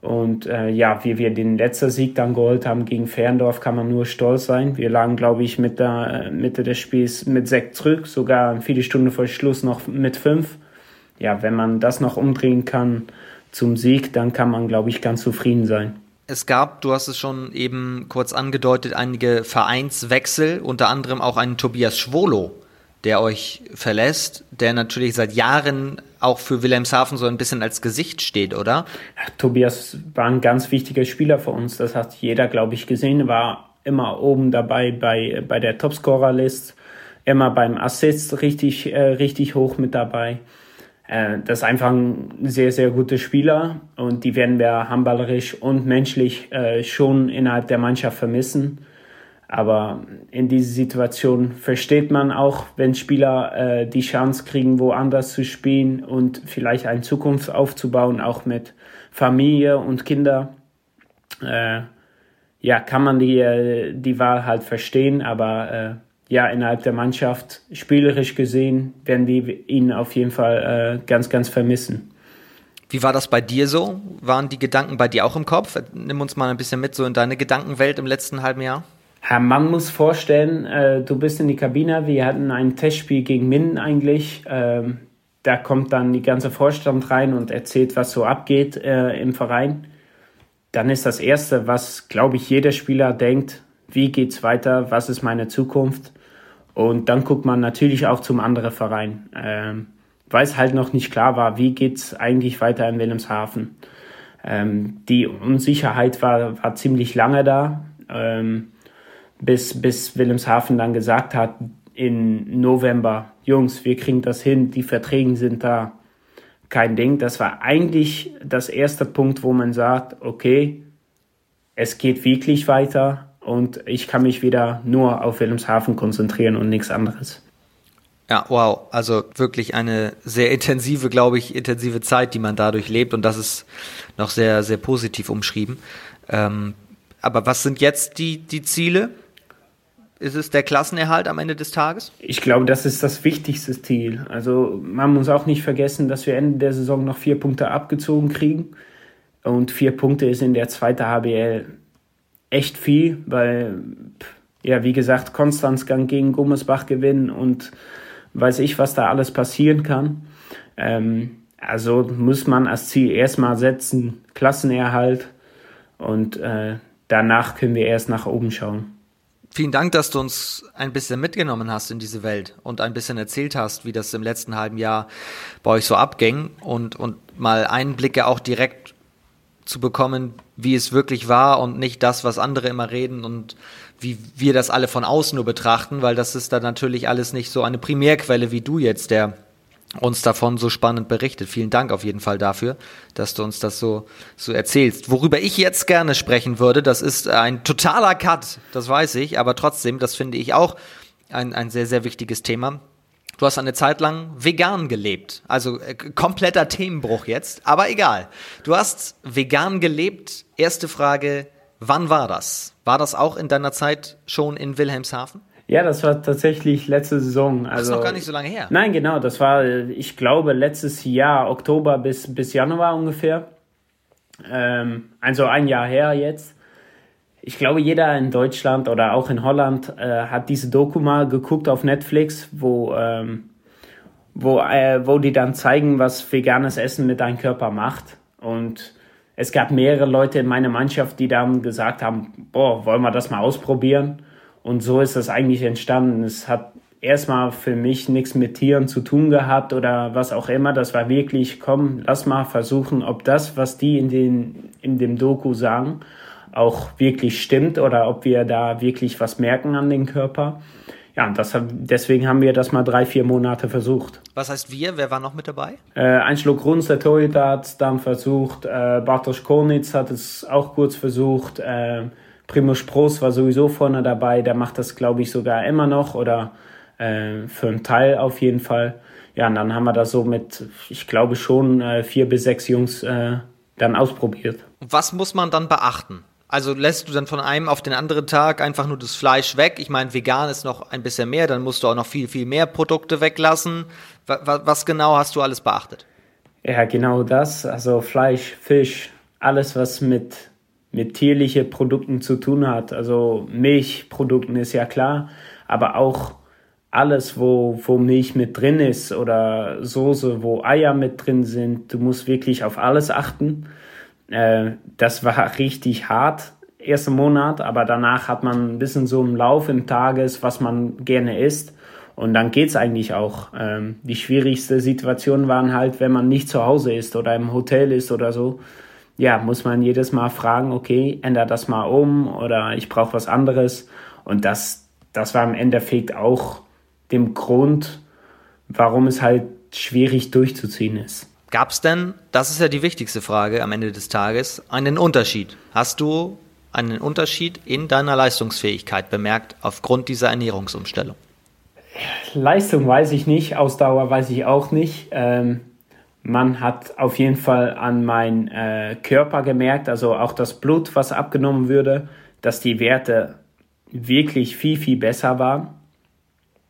Und äh, ja, wie wir den letzten Sieg dann geholt haben gegen Ferndorf, kann man nur stolz sein. Wir lagen, glaube ich, mit der äh, Mitte des Spiels mit sechs zurück, sogar viele Stunden vor Schluss noch mit fünf ja, wenn man das noch umdrehen kann zum Sieg, dann kann man, glaube ich, ganz zufrieden sein. Es gab, du hast es schon eben kurz angedeutet, einige Vereinswechsel, unter anderem auch einen Tobias Schwolo, der euch verlässt, der natürlich seit Jahren auch für Wilhelmshaven so ein bisschen als Gesicht steht, oder? Ja, Tobias war ein ganz wichtiger Spieler für uns. Das hat jeder, glaube ich, gesehen. War immer oben dabei bei, bei der Topscorer-List immer beim Assist richtig, äh, richtig hoch mit dabei. Äh, das ist einfach ein sehr, sehr guter Spieler und die werden wir handballerisch und menschlich äh, schon innerhalb der Mannschaft vermissen. Aber in dieser Situation versteht man auch, wenn Spieler äh, die Chance kriegen, woanders zu spielen und vielleicht eine Zukunft aufzubauen, auch mit Familie und Kinder. Äh, ja, kann man die, äh, die Wahl halt verstehen, aber äh, ja, innerhalb der Mannschaft, spielerisch gesehen, werden wir ihn auf jeden Fall äh, ganz, ganz vermissen. Wie war das bei dir so? Waren die Gedanken bei dir auch im Kopf? Nimm uns mal ein bisschen mit so in deine Gedankenwelt im letzten halben Jahr. Man muss vorstellen, äh, du bist in die Kabine, wir hatten ein Testspiel gegen Minden eigentlich. Ähm, da kommt dann die ganze Vorstand rein und erzählt, was so abgeht äh, im Verein. Dann ist das Erste, was, glaube ich, jeder Spieler denkt, wie geht's weiter, was ist meine Zukunft? Und dann guckt man natürlich auch zum anderen Verein, ähm, weil es halt noch nicht klar war, wie geht's eigentlich weiter in Wilhelmshaven. Ähm, die Unsicherheit war, war ziemlich lange da, ähm, bis, bis Wilhelmshaven dann gesagt hat, in November, Jungs, wir kriegen das hin, die Verträge sind da, kein Ding. Das war eigentlich das erste Punkt, wo man sagt, okay, es geht wirklich weiter, und ich kann mich wieder nur auf Wilhelmshaven konzentrieren und nichts anderes. Ja, wow. Also wirklich eine sehr intensive, glaube ich, intensive Zeit, die man dadurch lebt und das ist noch sehr, sehr positiv umschrieben. Ähm, aber was sind jetzt die, die Ziele? Ist es der Klassenerhalt am Ende des Tages? Ich glaube, das ist das wichtigste Ziel. Also man muss auch nicht vergessen, dass wir Ende der Saison noch vier Punkte abgezogen kriegen. Und vier Punkte ist in der zweiten HBL echt viel, weil, ja, wie gesagt, Konstanzgang gegen Gummersbach gewinnen und weiß ich, was da alles passieren kann. Ähm, also muss man als Ziel erstmal setzen, Klassenerhalt und äh, danach können wir erst nach oben schauen. Vielen Dank, dass du uns ein bisschen mitgenommen hast in diese Welt und ein bisschen erzählt hast, wie das im letzten halben Jahr bei euch so abging und, und mal Einblicke auch direkt zu bekommen, wie es wirklich war und nicht das, was andere immer reden und wie wir das alle von außen nur betrachten, weil das ist dann natürlich alles nicht so eine Primärquelle wie du jetzt, der uns davon so spannend berichtet. Vielen Dank auf jeden Fall dafür, dass du uns das so, so erzählst. Worüber ich jetzt gerne sprechen würde, das ist ein totaler Cut, das weiß ich, aber trotzdem, das finde ich auch ein, ein sehr, sehr wichtiges Thema. Du hast eine Zeit lang vegan gelebt. Also äh, kompletter Themenbruch jetzt, aber egal. Du hast vegan gelebt. Erste Frage, wann war das? War das auch in deiner Zeit schon in Wilhelmshaven? Ja, das war tatsächlich letzte Saison. Also, das ist noch gar nicht so lange her. Nein, genau. Das war, ich glaube, letztes Jahr, Oktober bis, bis Januar ungefähr. Ähm, also ein Jahr her jetzt ich glaube, jeder in Deutschland oder auch in Holland äh, hat diese Doku mal geguckt auf Netflix, wo, ähm, wo, äh, wo die dann zeigen, was veganes Essen mit deinem Körper macht. Und es gab mehrere Leute in meiner Mannschaft, die dann gesagt haben, boah, wollen wir das mal ausprobieren? Und so ist das eigentlich entstanden. Es hat erstmal für mich nichts mit Tieren zu tun gehabt oder was auch immer. Das war wirklich, komm, lass mal versuchen, ob das, was die in, den, in dem Doku sagen, auch wirklich stimmt oder ob wir da wirklich was merken an den Körper. Ja, das, deswegen haben wir das mal drei, vier Monate versucht. Was heißt wir? Wer war noch mit dabei? Äh, ein Schluck Runz, der Torhüter hat es dann versucht. Äh, Bartosz Konitz hat es auch kurz versucht. Äh, Primo Spross war sowieso vorne dabei. Der macht das, glaube ich, sogar immer noch oder äh, für einen Teil auf jeden Fall. Ja, und dann haben wir das so mit, ich glaube schon, äh, vier bis sechs Jungs äh, dann ausprobiert. Was muss man dann beachten? Also lässt du dann von einem auf den anderen Tag einfach nur das Fleisch weg? Ich meine, vegan ist noch ein bisschen mehr, dann musst du auch noch viel, viel mehr Produkte weglassen. Was, was genau hast du alles beachtet? Ja, genau das. Also Fleisch, Fisch, alles, was mit, mit tierlichen Produkten zu tun hat. Also Milchprodukten ist ja klar, aber auch alles, wo, wo Milch mit drin ist oder Soße, wo Eier mit drin sind. Du musst wirklich auf alles achten. Äh, das war richtig hart, ersten Monat, aber danach hat man ein bisschen so einen Lauf im Tages, was man gerne isst. Und dann geht's eigentlich auch. Ähm, die schwierigste Situation waren halt, wenn man nicht zu Hause ist oder im Hotel ist oder so. Ja, muss man jedes Mal fragen, okay, ändert das mal um oder ich brauche was anderes. Und das, das war im Endeffekt auch dem Grund, warum es halt schwierig durchzuziehen ist. Gab es denn, das ist ja die wichtigste Frage am Ende des Tages, einen Unterschied? Hast du einen Unterschied in deiner Leistungsfähigkeit bemerkt aufgrund dieser Ernährungsumstellung? Leistung weiß ich nicht, Ausdauer weiß ich auch nicht. Ähm, man hat auf jeden Fall an meinen äh, Körper gemerkt, also auch das Blut, was abgenommen würde, dass die Werte wirklich viel, viel besser waren,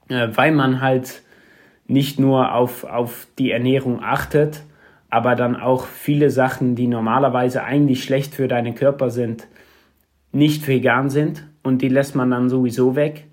äh, weil man halt nicht nur auf, auf die Ernährung achtet, aber dann auch viele Sachen, die normalerweise eigentlich schlecht für deinen Körper sind, nicht vegan sind und die lässt man dann sowieso weg.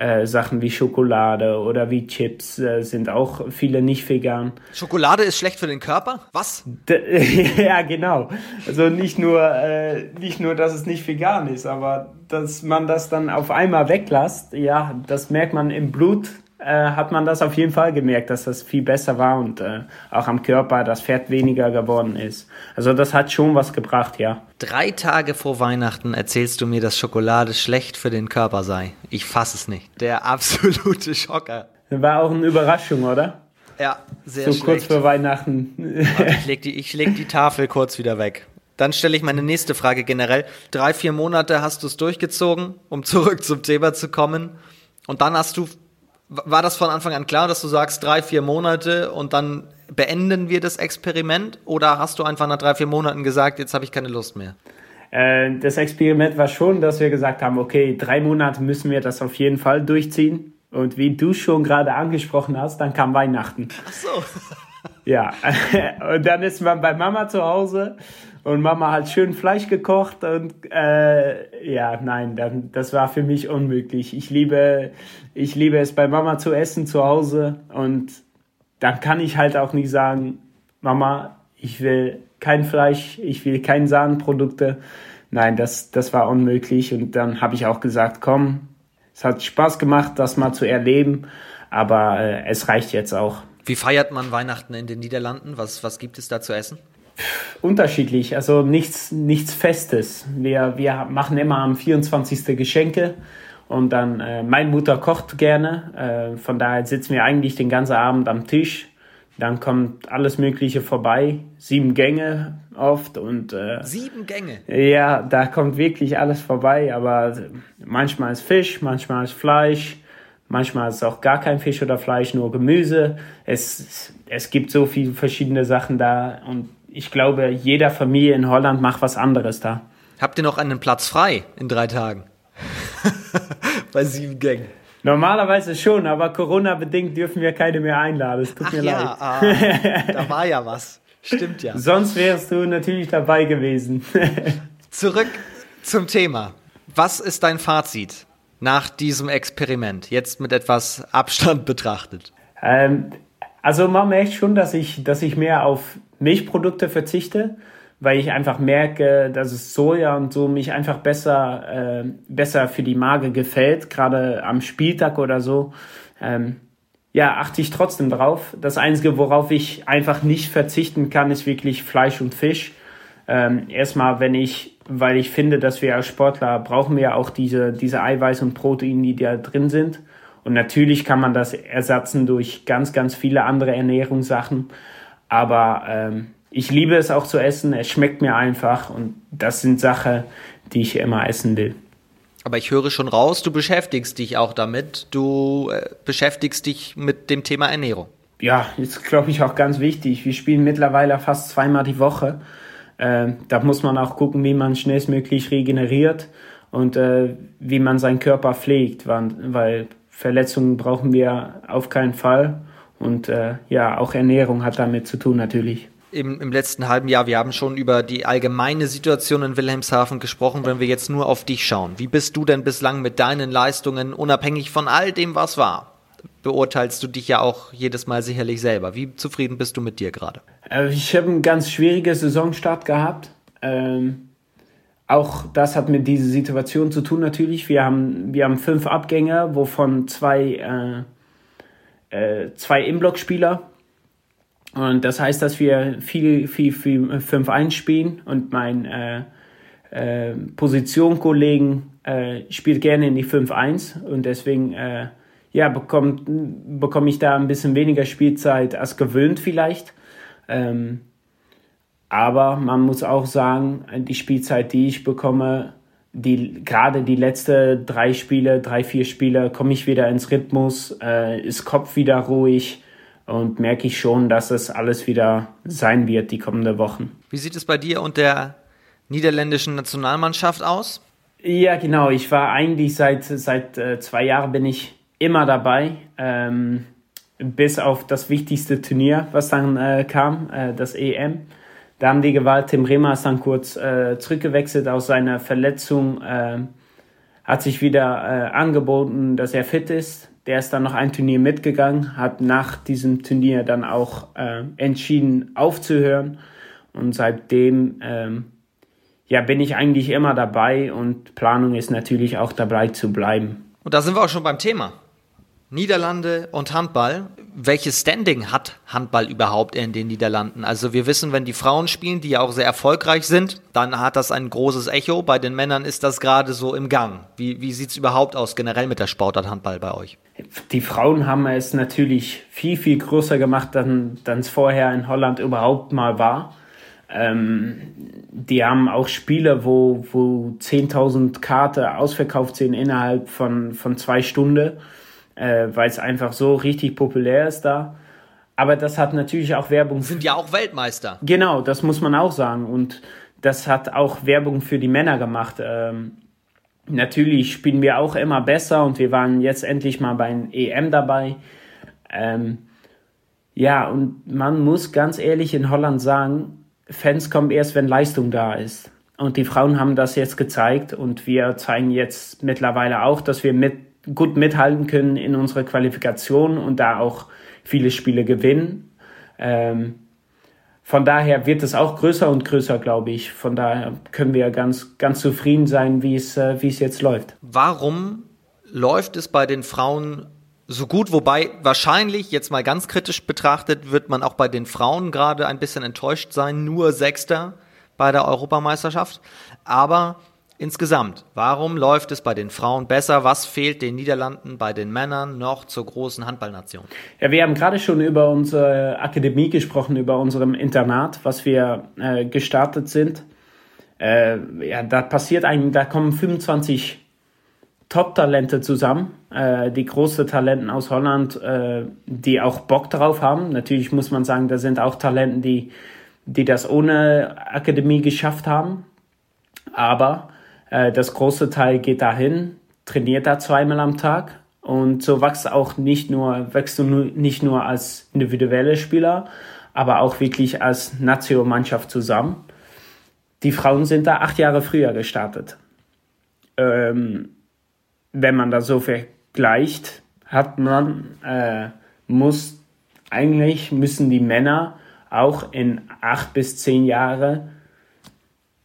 Äh, Sachen wie Schokolade oder wie Chips äh, sind auch viele nicht vegan. Schokolade ist schlecht für den Körper? Was? D ja, genau. Also nicht nur, äh, nicht nur, dass es nicht vegan ist, aber dass man das dann auf einmal weglässt, ja, das merkt man im Blut äh, hat man das auf jeden Fall gemerkt, dass das viel besser war und äh, auch am Körper das Fett weniger geworden ist. Also das hat schon was gebracht, ja. Drei Tage vor Weihnachten erzählst du mir, dass Schokolade schlecht für den Körper sei. Ich fass es nicht. Der absolute Schocker. War auch eine Überraschung, oder? Ja, sehr so schlecht. kurz vor Weihnachten. ich leg, die, ich leg die Tafel kurz wieder weg. Dann stelle ich meine nächste Frage generell. Drei, vier Monate hast du es durchgezogen, um zurück zum Thema zu kommen. Und dann hast du war das von Anfang an klar, dass du sagst, drei, vier Monate und dann beenden wir das Experiment? Oder hast du einfach nach drei, vier Monaten gesagt, jetzt habe ich keine Lust mehr? Äh, das Experiment war schon, dass wir gesagt haben, okay, drei Monate müssen wir das auf jeden Fall durchziehen. Und wie du schon gerade angesprochen hast, dann kam Weihnachten. Ach so. Ja, und dann ist man bei Mama zu Hause und Mama hat schön Fleisch gekocht und äh, ja, nein, dann, das war für mich unmöglich. Ich liebe, ich liebe es bei Mama zu essen zu Hause und dann kann ich halt auch nicht sagen, Mama, ich will kein Fleisch, ich will keine Sahnenprodukte. Nein, das, das war unmöglich und dann habe ich auch gesagt, komm, es hat Spaß gemacht, das mal zu erleben, aber äh, es reicht jetzt auch. Wie feiert man Weihnachten in den Niederlanden? Was, was gibt es da zu essen? Unterschiedlich, also nichts, nichts Festes. Wir, wir machen immer am 24. Geschenke und dann, äh, meine Mutter kocht gerne, äh, von daher sitzen wir eigentlich den ganzen Abend am Tisch. Dann kommt alles Mögliche vorbei, sieben Gänge oft und äh, sieben Gänge. Ja, da kommt wirklich alles vorbei, aber manchmal ist Fisch, manchmal ist Fleisch, Manchmal ist auch gar kein Fisch oder Fleisch, nur Gemüse. Es, es gibt so viele verschiedene Sachen da und ich glaube, jeder Familie in Holland macht was anderes da. Habt ihr noch einen Platz frei in drei Tagen? Bei sieben Gängen. Normalerweise schon, aber Corona-bedingt dürfen wir keine mehr einladen. Es tut Ach mir ja, leid. Ah, da war ja was. Stimmt ja. Sonst wärst du natürlich dabei gewesen. Zurück zum Thema. Was ist dein Fazit nach diesem Experiment, jetzt mit etwas Abstand betrachtet? Ähm, also man merkt schon, dass ich, dass ich mehr auf Milchprodukte verzichte, weil ich einfach merke, dass es Soja und so mich einfach besser, äh, besser für die Magen gefällt, gerade am Spieltag oder so. Ähm, ja, achte ich trotzdem drauf. Das Einzige, worauf ich einfach nicht verzichten kann, ist wirklich Fleisch und Fisch. Ähm, erstmal, wenn ich weil ich finde, dass wir als Sportler brauchen wir auch diese, diese Eiweiß und Proteine, die da drin sind. Und natürlich kann man das ersetzen durch ganz, ganz viele andere Ernährungssachen. Aber ähm, ich liebe es auch zu essen. Es schmeckt mir einfach und das sind Sachen, die ich immer essen will. Aber ich höre schon raus, du beschäftigst dich auch damit. Du äh, beschäftigst dich mit dem Thema Ernährung. Ja, ist glaube ich auch ganz wichtig. Wir spielen mittlerweile fast zweimal die Woche äh, da muss man auch gucken, wie man schnellstmöglich regeneriert und äh, wie man seinen Körper pflegt, weil, weil Verletzungen brauchen wir auf keinen Fall. Und äh, ja, auch Ernährung hat damit zu tun natürlich. Im, Im letzten halben Jahr, wir haben schon über die allgemeine Situation in Wilhelmshaven gesprochen, wenn wir jetzt nur auf dich schauen. Wie bist du denn bislang mit deinen Leistungen, unabhängig von all dem, was war? beurteilst du dich ja auch jedes Mal sicherlich selber. Wie zufrieden bist du mit dir gerade? Äh, ich habe einen ganz schwierigen Saisonstart gehabt. Ähm, auch das hat mit dieser Situation zu tun natürlich. Wir haben, wir haben fünf Abgänge, wovon zwei, äh, äh, zwei Inblock-Spieler. Und das heißt, dass wir viel, viel, viel 5-1 spielen und mein äh, äh, Positionkollegen äh, spielt gerne in die 5-1 und deswegen ja, bekomme bekomm ich da ein bisschen weniger Spielzeit als gewöhnt vielleicht. Ähm, aber man muss auch sagen, die Spielzeit, die ich bekomme, die, gerade die letzten drei Spiele, drei, vier Spiele, komme ich wieder ins Rhythmus, äh, ist Kopf wieder ruhig und merke ich schon, dass es alles wieder sein wird die kommenden Wochen. Wie sieht es bei dir und der niederländischen Nationalmannschaft aus? Ja, genau. Ich war eigentlich seit, seit äh, zwei Jahren bin ich immer dabei, ähm, bis auf das wichtigste Turnier, was dann äh, kam, äh, das EM. Da haben die Gewalt, Tim Bremer ist dann kurz äh, zurückgewechselt aus seiner Verletzung, äh, hat sich wieder äh, angeboten, dass er fit ist. Der ist dann noch ein Turnier mitgegangen, hat nach diesem Turnier dann auch äh, entschieden aufzuhören. Und seitdem ähm, ja, bin ich eigentlich immer dabei und Planung ist natürlich auch dabei zu bleiben. Und da sind wir auch schon beim Thema. Niederlande und Handball. Welches Standing hat Handball überhaupt in den Niederlanden? Also wir wissen, wenn die Frauen spielen, die ja auch sehr erfolgreich sind, dann hat das ein großes Echo. Bei den Männern ist das gerade so im Gang. Wie, wie sieht es überhaupt aus generell mit der Sportart Handball bei euch? Die Frauen haben es natürlich viel, viel größer gemacht, dann es vorher in Holland überhaupt mal war. Ähm, die haben auch Spiele, wo, wo 10.000 Karten ausverkauft sind innerhalb von, von zwei Stunden äh, weil es einfach so richtig populär ist da. Aber das hat natürlich auch Werbung. Sind ja auch Weltmeister. Genau, das muss man auch sagen. Und das hat auch Werbung für die Männer gemacht. Ähm, natürlich spielen wir auch immer besser und wir waren jetzt endlich mal bei EM dabei. Ähm, ja, und man muss ganz ehrlich in Holland sagen, Fans kommen erst, wenn Leistung da ist. Und die Frauen haben das jetzt gezeigt und wir zeigen jetzt mittlerweile auch, dass wir mit gut mithalten können in unserer Qualifikation und da auch viele Spiele gewinnen. Ähm, von daher wird es auch größer und größer, glaube ich. Von daher können wir ganz, ganz zufrieden sein, wie es, äh, wie es jetzt läuft. Warum läuft es bei den Frauen so gut? Wobei wahrscheinlich, jetzt mal ganz kritisch betrachtet, wird man auch bei den Frauen gerade ein bisschen enttäuscht sein. Nur Sechster bei der Europameisterschaft. Aber Insgesamt, warum läuft es bei den Frauen besser? Was fehlt den Niederlanden bei den Männern noch zur großen Handballnation? Ja, wir haben gerade schon über unsere Akademie gesprochen, über unserem Internat, was wir äh, gestartet sind. Äh, ja, da passiert eigentlich, da kommen 25 Top-Talente zusammen, äh, die große Talenten aus Holland, äh, die auch Bock drauf haben. Natürlich muss man sagen, da sind auch Talenten, die, die das ohne Akademie geschafft haben. Aber äh, das große Teil geht dahin, trainiert da zweimal am Tag und so wächst auch nicht nur, wächst du nicht nur als individuelle Spieler, aber auch wirklich als Nationalmannschaft zusammen. Die Frauen sind da acht Jahre früher gestartet. Ähm, wenn man das so vergleicht, hat man, äh, muss, eigentlich müssen die Männer auch in acht bis zehn Jahre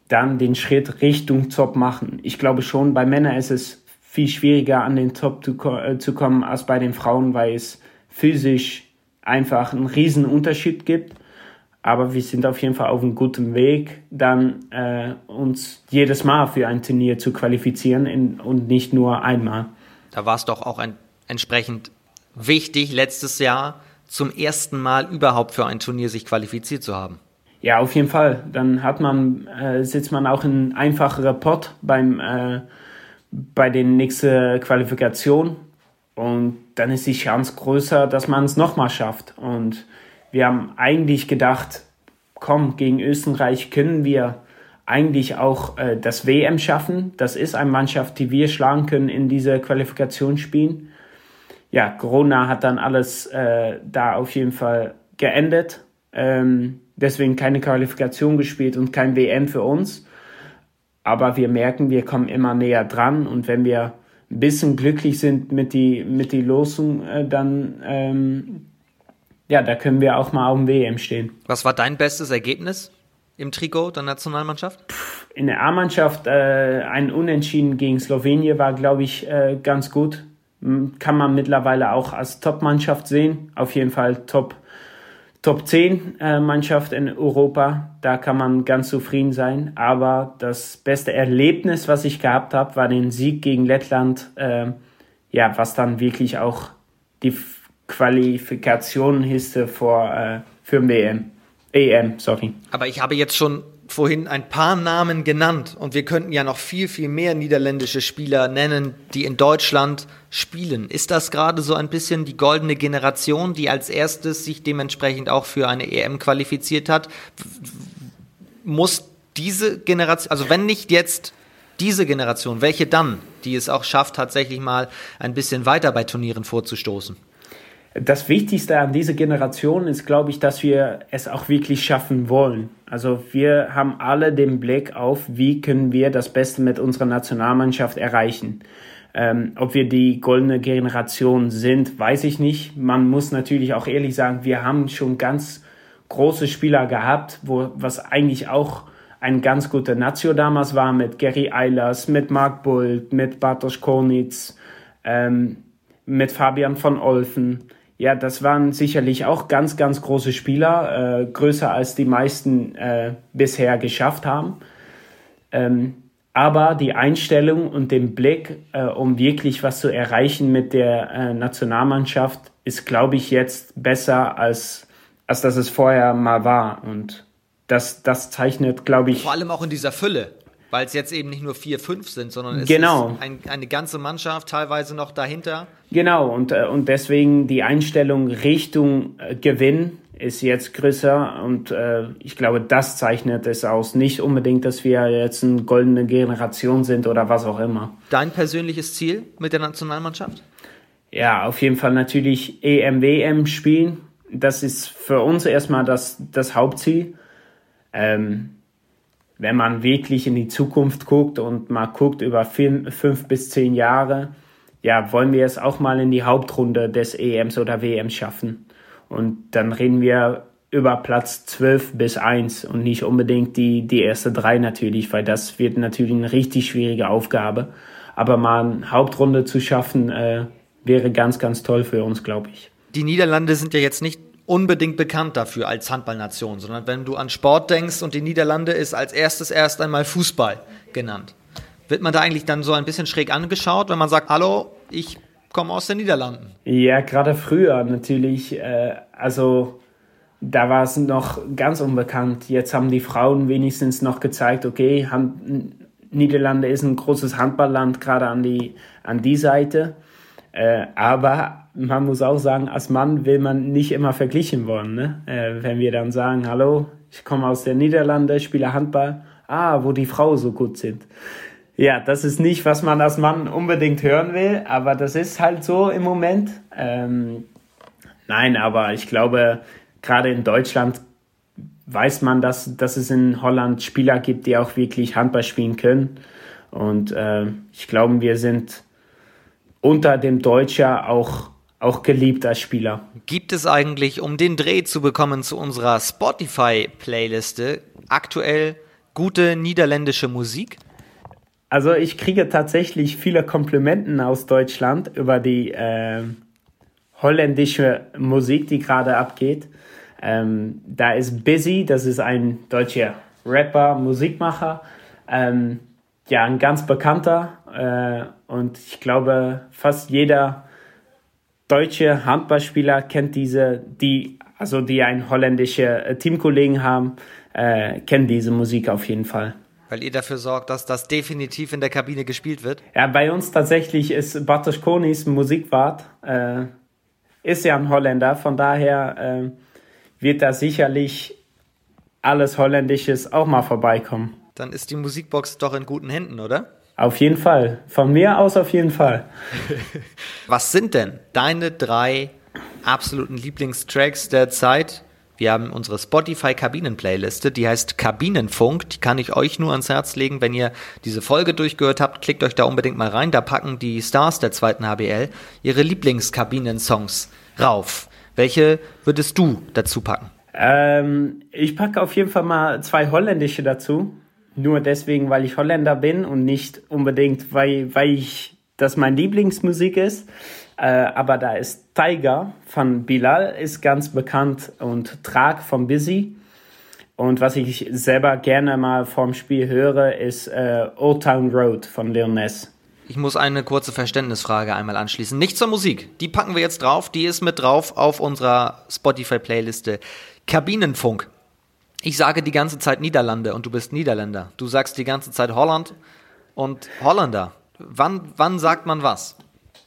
dann den Schritt Richtung Top machen. Ich glaube schon, bei Männern ist es viel schwieriger, an den Top zu, äh, zu kommen als bei den Frauen, weil es physisch einfach einen riesen Unterschied gibt. Aber wir sind auf jeden Fall auf einem guten Weg, dann äh, uns jedes Mal für ein Turnier zu qualifizieren in, und nicht nur einmal. Da war es doch auch ein, entsprechend wichtig, letztes Jahr zum ersten Mal überhaupt für ein Turnier sich qualifiziert zu haben. Ja, auf jeden Fall. Dann hat man, äh, sitzt man auch in einfacherer Pot beim, äh, bei den nächsten Qualifikationen. Und dann ist die Chance größer, dass man es nochmal schafft. Und wir haben eigentlich gedacht, komm, gegen Österreich können wir eigentlich auch äh, das WM schaffen. Das ist eine Mannschaft, die wir schlagen können in diese Qualifikationsspielen. Ja, Corona hat dann alles äh, da auf jeden Fall geendet. Ähm, deswegen keine Qualifikation gespielt und kein WM für uns. Aber wir merken, wir kommen immer näher dran und wenn wir ein bisschen glücklich sind mit die, mit die Losung, äh, dann ähm, ja, da können wir auch mal auf dem WM stehen. Was war dein bestes Ergebnis im Trikot der Nationalmannschaft? In der A-Mannschaft äh, ein Unentschieden gegen Slowenien war, glaube ich, äh, ganz gut. Kann man mittlerweile auch als Top-Mannschaft sehen. Auf jeden Fall Top Top 10 äh, Mannschaft in Europa. Da kann man ganz zufrieden sein. Aber das beste Erlebnis, was ich gehabt habe, war den Sieg gegen Lettland. Äh, ja, was dann wirklich auch die Qualifikation hieße vor, äh, für WM. EM, sorry. Aber ich habe jetzt schon vorhin ein paar Namen genannt und wir könnten ja noch viel, viel mehr niederländische Spieler nennen, die in Deutschland spielen. Ist das gerade so ein bisschen die goldene Generation, die als erstes sich dementsprechend auch für eine EM qualifiziert hat? Muss diese Generation, also wenn nicht jetzt diese Generation, welche dann, die es auch schafft, tatsächlich mal ein bisschen weiter bei Turnieren vorzustoßen? Das Wichtigste an dieser Generation ist, glaube ich, dass wir es auch wirklich schaffen wollen. Also wir haben alle den Blick auf, wie können wir das Beste mit unserer Nationalmannschaft erreichen. Ähm, ob wir die goldene Generation sind, weiß ich nicht. Man muss natürlich auch ehrlich sagen, wir haben schon ganz große Spieler gehabt, wo, was eigentlich auch ein ganz guter Nazio damals war mit Gary Eilers, mit Mark Bult, mit Bartosz Kornitz, ähm, mit Fabian von Olfen. Ja, das waren sicherlich auch ganz, ganz große Spieler, äh, größer als die meisten äh, bisher geschafft haben. Ähm, aber die Einstellung und den Blick, äh, um wirklich was zu erreichen mit der äh, Nationalmannschaft, ist, glaube ich, jetzt besser als, als dass es vorher mal war. Und das, das zeichnet, glaube ich. Vor allem auch in dieser Fülle, weil es jetzt eben nicht nur vier, fünf sind, sondern es genau. ist ein, eine ganze Mannschaft teilweise noch dahinter. Genau, und, äh, und deswegen die Einstellung Richtung äh, Gewinn ist jetzt größer und äh, ich glaube, das zeichnet es aus. Nicht unbedingt, dass wir jetzt eine goldene Generation sind oder was auch immer. Dein persönliches Ziel mit der Nationalmannschaft? Ja, auf jeden Fall natürlich EM, WM spielen. Das ist für uns erstmal das, das Hauptziel ähm, wenn man wirklich in die Zukunft guckt und mal guckt über fünf bis zehn Jahre, ja, wollen wir es auch mal in die Hauptrunde des EMs oder WMs schaffen. Und dann reden wir über Platz 12 bis 1 und nicht unbedingt die, die erste drei natürlich, weil das wird natürlich eine richtig schwierige Aufgabe. Aber mal eine Hauptrunde zu schaffen, äh, wäre ganz, ganz toll für uns, glaube ich. Die Niederlande sind ja jetzt nicht unbedingt bekannt dafür als Handballnation, sondern wenn du an Sport denkst und die Niederlande ist als erstes erst einmal Fußball genannt. Wird man da eigentlich dann so ein bisschen schräg angeschaut, wenn man sagt, hallo, ich komme aus den Niederlanden? Ja, gerade früher natürlich. Äh, also da war es noch ganz unbekannt. Jetzt haben die Frauen wenigstens noch gezeigt, okay, Hand, Niederlande ist ein großes Handballland, gerade an die, an die Seite. Äh, aber man muss auch sagen, als Mann will man nicht immer verglichen worden. Ne? Äh, wenn wir dann sagen, hallo, ich komme aus der Niederlande, spiele Handball, ah, wo die Frauen so gut sind. Ja, das ist nicht, was man als Mann unbedingt hören will, aber das ist halt so im Moment. Ähm, nein, aber ich glaube, gerade in Deutschland weiß man, dass, dass es in Holland Spieler gibt, die auch wirklich Handball spielen können. Und äh, ich glaube, wir sind unter dem Deutscher auch auch geliebt als Spieler. Gibt es eigentlich, um den Dreh zu bekommen zu unserer Spotify-Playliste, aktuell gute niederländische Musik? Also ich kriege tatsächlich viele Komplimenten aus Deutschland über die äh, holländische Musik, die gerade abgeht. Ähm, da ist Busy, das ist ein deutscher Rapper, Musikmacher, ähm, ja, ein ganz bekannter äh, und ich glaube, fast jeder deutsche Handballspieler kennt diese, die, also die ein holländische äh, Teamkollegen haben, äh, kennen diese Musik auf jeden Fall. Weil ihr dafür sorgt, dass das definitiv in der Kabine gespielt wird? Ja, bei uns tatsächlich ist Bartosz Konis Musikwart, äh, ist ja ein Holländer, von daher äh, wird da sicherlich alles Holländisches auch mal vorbeikommen. Dann ist die Musikbox doch in guten Händen, oder? Auf jeden Fall. Von mir aus auf jeden Fall. Was sind denn deine drei absoluten Lieblingstracks der Zeit? Wir haben unsere Spotify-Kabinen-Playliste, die heißt Kabinenfunk. Die kann ich euch nur ans Herz legen. Wenn ihr diese Folge durchgehört habt, klickt euch da unbedingt mal rein. Da packen die Stars der zweiten HBL ihre Lieblingskabinen-Songs rauf. Welche würdest du dazu packen? Ähm, ich packe auf jeden Fall mal zwei holländische dazu nur deswegen, weil ich Holländer bin und nicht unbedingt, weil, weil ich das mein Lieblingsmusik ist. Äh, aber da ist Tiger von Bilal, ist ganz bekannt und Trag von Busy. Und was ich selber gerne mal vorm Spiel höre, ist äh, Old Town Road von Lil Ness. Ich muss eine kurze Verständnisfrage einmal anschließen. Nicht zur Musik. Die packen wir jetzt drauf. Die ist mit drauf auf unserer Spotify-Playliste. Kabinenfunk. Ich sage die ganze Zeit Niederlande und du bist Niederländer. Du sagst die ganze Zeit Holland und Holländer. Wann, wann sagt man was?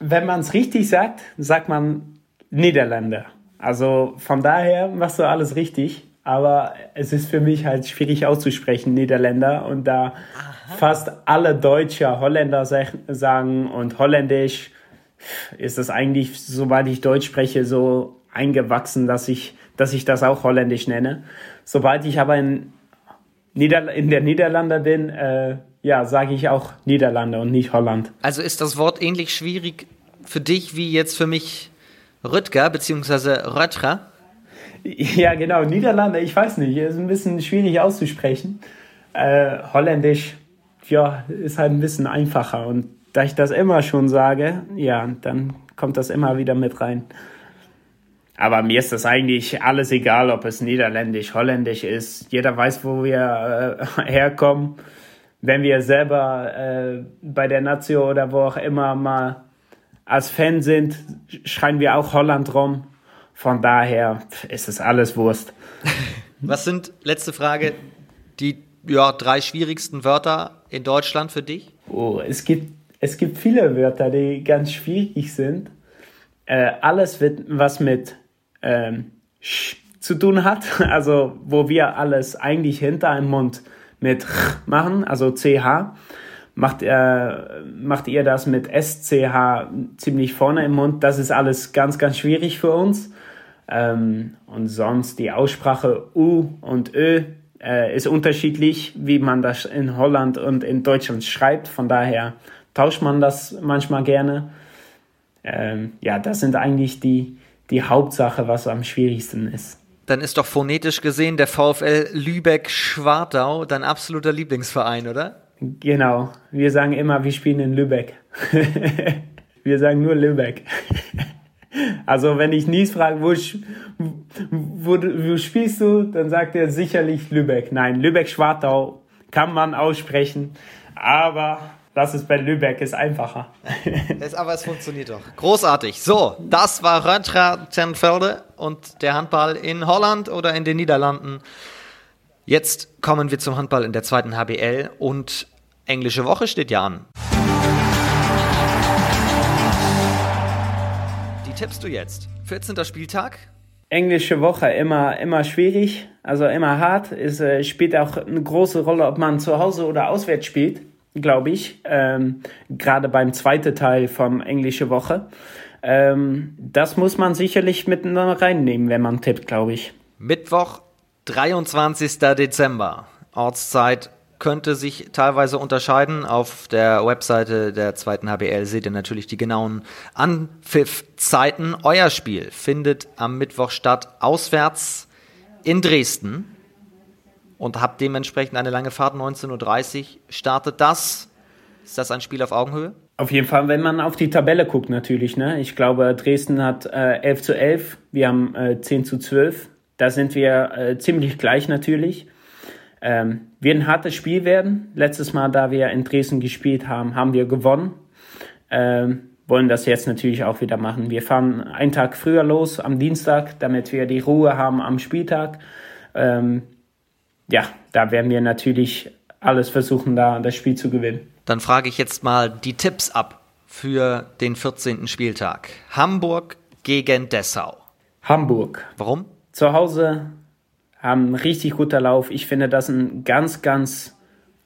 Wenn man es richtig sagt, sagt man Niederländer. Also von daher machst du alles richtig. Aber es ist für mich halt schwierig auszusprechen, Niederländer. Und da Aha. fast alle Deutsche Holländer sagen und Holländisch, ist das eigentlich, sobald ich Deutsch spreche, so eingewachsen, dass ich, dass ich das auch Holländisch nenne. Sobald ich aber in, Nieder in der Niederlande bin, äh, ja, sage ich auch Niederlande und nicht Holland. Also ist das Wort ähnlich schwierig für dich wie jetzt für mich Rüttger bzw. Röttger? Ja, genau, Niederlande, ich weiß nicht, ist ein bisschen schwierig auszusprechen. Äh, Holländisch, ja, ist halt ein bisschen einfacher und da ich das immer schon sage, ja, dann kommt das immer wieder mit rein. Aber mir ist das eigentlich alles egal, ob es niederländisch, holländisch ist. Jeder weiß, wo wir äh, herkommen. Wenn wir selber äh, bei der Nazio oder wo auch immer mal als Fan sind, schreien wir auch Holland rum. Von daher ist es alles Wurst. Was sind, letzte Frage, die ja, drei schwierigsten Wörter in Deutschland für dich? Oh, es gibt, es gibt viele Wörter, die ganz schwierig sind. Äh, alles, wird, was mit ähm, zu tun hat, also wo wir alles eigentlich hinter im Mund mit ch machen, also ch, macht, äh, macht ihr das mit sch ziemlich vorne im Mund. Das ist alles ganz, ganz schwierig für uns. Ähm, und sonst die Aussprache U und Ö äh, ist unterschiedlich, wie man das in Holland und in Deutschland schreibt. Von daher tauscht man das manchmal gerne. Ähm, ja, das sind eigentlich die, die Hauptsache, was am schwierigsten ist. Dann ist doch phonetisch gesehen der VfL Lübeck-Schwartau dein absoluter Lieblingsverein, oder? Genau. Wir sagen immer, wir spielen in Lübeck. wir sagen nur Lübeck. Also wenn ich Nies frage, wo, wo, wo spielst du, dann sagt er sicherlich Lübeck. Nein, Lübeck-Schwartau kann man aussprechen, aber das ist bei Lübeck, ist einfacher. Das, aber es funktioniert doch. Großartig. So, das war Rötra Tenfelde und der Handball in Holland oder in den Niederlanden. Jetzt kommen wir zum Handball in der zweiten HBL und englische Woche steht ja an. tippst du jetzt? 14. Spieltag? Englische Woche immer, immer schwierig, also immer hart. Es äh, spielt auch eine große Rolle, ob man zu Hause oder auswärts spielt, glaube ich. Ähm, Gerade beim zweiten Teil vom Englische Woche. Ähm, das muss man sicherlich mit reinnehmen, wenn man tippt, glaube ich. Mittwoch, 23. Dezember. Ortszeit könnte sich teilweise unterscheiden. Auf der Webseite der zweiten HBL seht ihr natürlich die genauen Anpfiffzeiten. Euer Spiel findet am Mittwoch statt, auswärts in Dresden und habt dementsprechend eine lange Fahrt. 19.30 Uhr startet das. Ist das ein Spiel auf Augenhöhe? Auf jeden Fall, wenn man auf die Tabelle guckt natürlich. Ne? Ich glaube, Dresden hat äh, 11 zu 11, wir haben äh, 10 zu 12. Da sind wir äh, ziemlich gleich natürlich. Ähm, wird ein hartes Spiel werden. Letztes Mal, da wir in Dresden gespielt haben, haben wir gewonnen. Ähm, wollen das jetzt natürlich auch wieder machen. Wir fahren einen Tag früher los am Dienstag, damit wir die Ruhe haben am Spieltag. Ähm, ja, da werden wir natürlich alles versuchen, da das Spiel zu gewinnen. Dann frage ich jetzt mal die Tipps ab für den 14. Spieltag. Hamburg gegen Dessau. Hamburg. Warum? Zu Hause haben einen richtig guter Lauf. Ich finde das eine ganz, ganz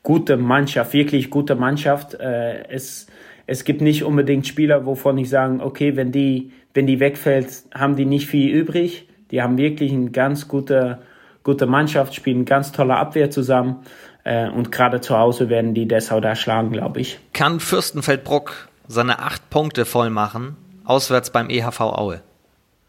gute Mannschaft, wirklich gute Mannschaft. Äh, es, es gibt nicht unbedingt Spieler, wovon ich sagen, okay, wenn die, wenn die wegfällt, haben die nicht viel übrig. Die haben wirklich eine ganz gute, gute Mannschaft, spielen ganz tolle Abwehr zusammen. Äh, und gerade zu Hause werden die Dessau da schlagen, glaube ich. Kann Fürstenfeldbruck seine acht Punkte voll machen, auswärts beim EHV Aue?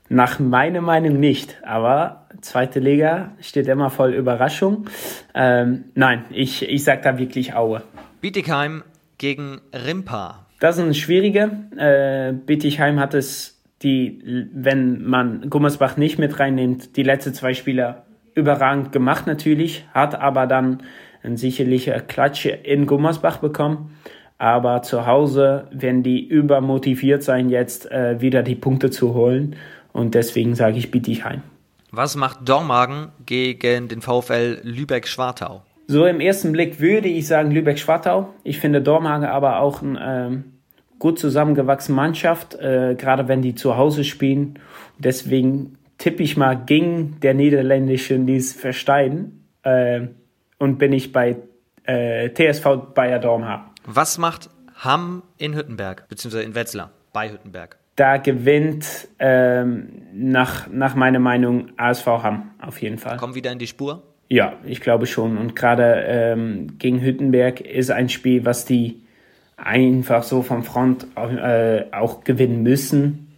Nach meiner Meinung nicht, aber zweite Liga steht immer voll Überraschung. Ähm, nein, ich, ich sage da wirklich Aue. Bietigheim gegen Rimpa. Das ist ein schwieriger. Äh, Bietigheim hat es, die, wenn man Gummersbach nicht mit reinnimmt, die letzten zwei Spieler überragend gemacht natürlich, hat aber dann eine sicherliche Klatsche in Gummersbach bekommen. Aber zu Hause werden die übermotiviert sein, jetzt äh, wieder die Punkte zu holen. Und deswegen sage ich Bietigheim. Was macht Dormagen gegen den VfL Lübeck-Schwartau? So im ersten Blick würde ich sagen Lübeck-Schwartau. Ich finde Dormagen aber auch eine ähm, gut zusammengewachsene Mannschaft, äh, gerade wenn die zu Hause spielen. Deswegen tippe ich mal gegen der niederländische Nies Verstein äh, und bin ich bei äh, TSV Bayer Dormhagen. Was macht Hamm in Hüttenberg, beziehungsweise in Wetzlar bei Hüttenberg? Da gewinnt ähm, nach, nach meiner Meinung ASV Hamm auf jeden Fall. Kommen wieder in die Spur? Ja, ich glaube schon. Und gerade ähm, gegen Hüttenberg ist ein Spiel, was die einfach so vom Front äh, auch gewinnen müssen.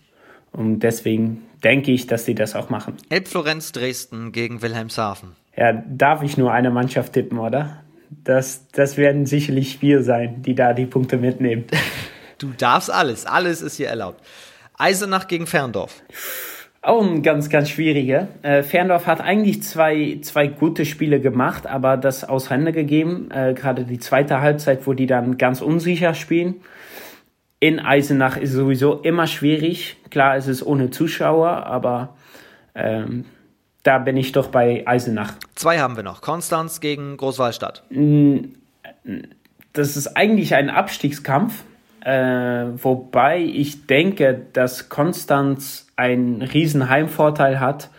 Und deswegen denke ich, dass sie das auch machen. Elbflorenz Dresden gegen Wilhelmshaven. Ja, darf ich nur eine Mannschaft tippen, oder? Das, das werden sicherlich wir sein, die da die Punkte mitnehmen. Du darfst alles, alles ist hier erlaubt. Eisenach gegen Ferndorf. Auch ein ganz, ganz schwieriger. Äh, Ferndorf hat eigentlich zwei, zwei gute Spiele gemacht, aber das aus Hände gegeben. Äh, Gerade die zweite Halbzeit, wo die dann ganz unsicher spielen. In Eisenach ist sowieso immer schwierig. Klar, es ist ohne Zuschauer, aber ähm, da bin ich doch bei Eisenach. Zwei haben wir noch. Konstanz gegen Großwallstadt. Das ist eigentlich ein Abstiegskampf, äh, wobei ich denke, dass Konstanz einen riesen Heimvorteil hat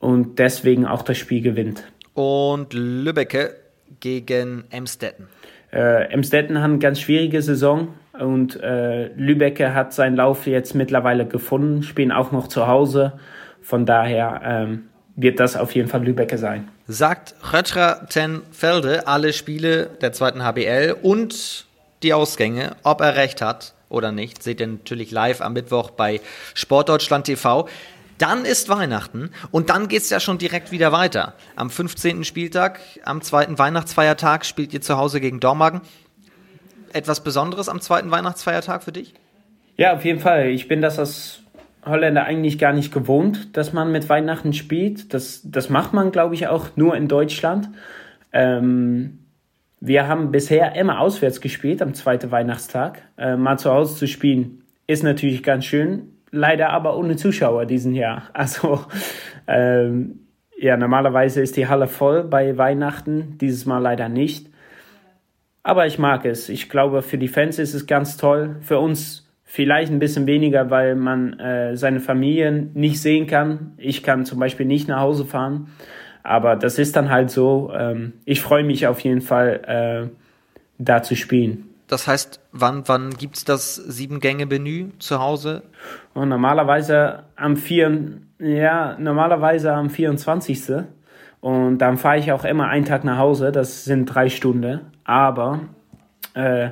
und deswegen auch das Spiel gewinnt. Und Lübbecke gegen Emstetten. Äh, Emstetten hat eine ganz schwierige Saison und äh, Lübecke hat seinen Lauf jetzt mittlerweile gefunden, spielen auch noch zu Hause. Von daher ähm, wird das auf jeden Fall Lübecke sein. Sagt Röttger ten Felde alle Spiele der zweiten HBL und die Ausgänge, ob er recht hat oder nicht, seht ihr natürlich live am Mittwoch bei Sportdeutschland TV. Dann ist Weihnachten und dann geht es ja schon direkt wieder weiter. Am 15. Spieltag, am zweiten Weihnachtsfeiertag spielt ihr zu Hause gegen Dormagen. Etwas Besonderes am zweiten Weihnachtsfeiertag für dich? Ja, auf jeden Fall. Ich bin das als Holländer eigentlich gar nicht gewohnt, dass man mit Weihnachten spielt. Das, das macht man, glaube ich, auch nur in Deutschland. Ähm, wir haben bisher immer auswärts gespielt am zweiten Weihnachtstag. Äh, mal zu Hause zu spielen ist natürlich ganz schön, leider aber ohne Zuschauer diesen Jahr. Also ähm, ja, normalerweise ist die Halle voll bei Weihnachten, dieses Mal leider nicht. Aber ich mag es. Ich glaube, für die Fans ist es ganz toll. Für uns Vielleicht ein bisschen weniger, weil man äh, seine Familien nicht sehen kann. Ich kann zum Beispiel nicht nach Hause fahren. Aber das ist dann halt so. Ähm, ich freue mich auf jeden Fall, äh, da zu spielen. Das heißt, wann, wann gibt es das Sieben-Gänge-Menü zu Hause? Und normalerweise am vier, ja, normalerweise am 24. Und dann fahre ich auch immer einen Tag nach Hause. Das sind drei Stunden. Aber äh,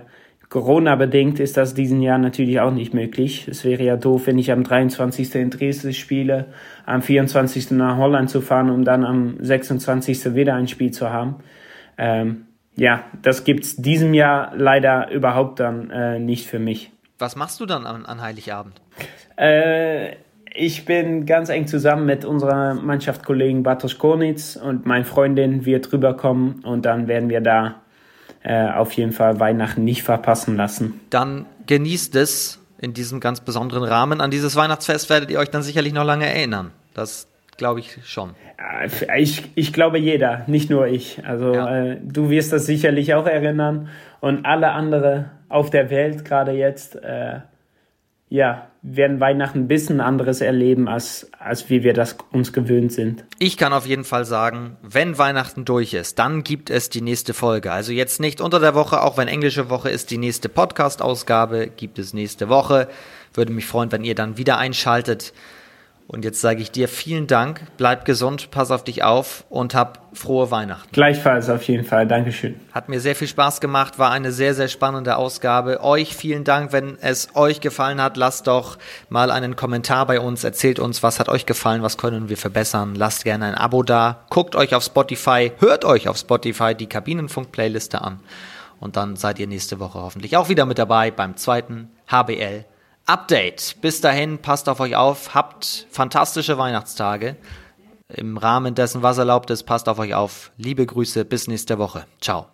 Corona-bedingt ist das diesen Jahr natürlich auch nicht möglich. Es wäre ja doof, wenn ich am 23. in Dresden spiele, am 24. nach Holland zu fahren, um dann am 26. wieder ein Spiel zu haben. Ähm, ja, das gibt's diesem Jahr leider überhaupt dann äh, nicht für mich. Was machst du dann an, an Heiligabend? Äh, ich bin ganz eng zusammen mit unserer Mannschaftskollegen Bartosz Kornitz und meine Freundin wird rüberkommen und dann werden wir da äh, auf jeden Fall Weihnachten nicht verpassen lassen. Dann genießt es in diesem ganz besonderen Rahmen. An dieses Weihnachtsfest werdet ihr euch dann sicherlich noch lange erinnern. Das glaube ich schon. Ich, ich glaube jeder, nicht nur ich. Also ja. äh, du wirst das sicherlich auch erinnern und alle anderen auf der Welt gerade jetzt. Äh, ja, werden Weihnachten ein bisschen anderes erleben, als, als wie wir das uns gewöhnt sind. Ich kann auf jeden Fall sagen, wenn Weihnachten durch ist, dann gibt es die nächste Folge. Also jetzt nicht unter der Woche, auch wenn englische Woche ist, die nächste Podcast-Ausgabe gibt es nächste Woche. Würde mich freuen, wenn ihr dann wieder einschaltet. Und jetzt sage ich dir vielen Dank, bleib gesund, pass auf dich auf und hab frohe Weihnachten. Gleichfalls auf jeden Fall, Dankeschön. Hat mir sehr viel Spaß gemacht, war eine sehr, sehr spannende Ausgabe. Euch vielen Dank, wenn es euch gefallen hat, lasst doch mal einen Kommentar bei uns, erzählt uns, was hat euch gefallen, was können wir verbessern. Lasst gerne ein Abo da, guckt euch auf Spotify, hört euch auf Spotify die Kabinenfunk-Playliste an. Und dann seid ihr nächste Woche hoffentlich auch wieder mit dabei beim zweiten HBL Update. Bis dahin, passt auf euch auf, habt fantastische Weihnachtstage. Im Rahmen dessen, was erlaubt ist, passt auf euch auf. Liebe Grüße, bis nächste Woche. Ciao.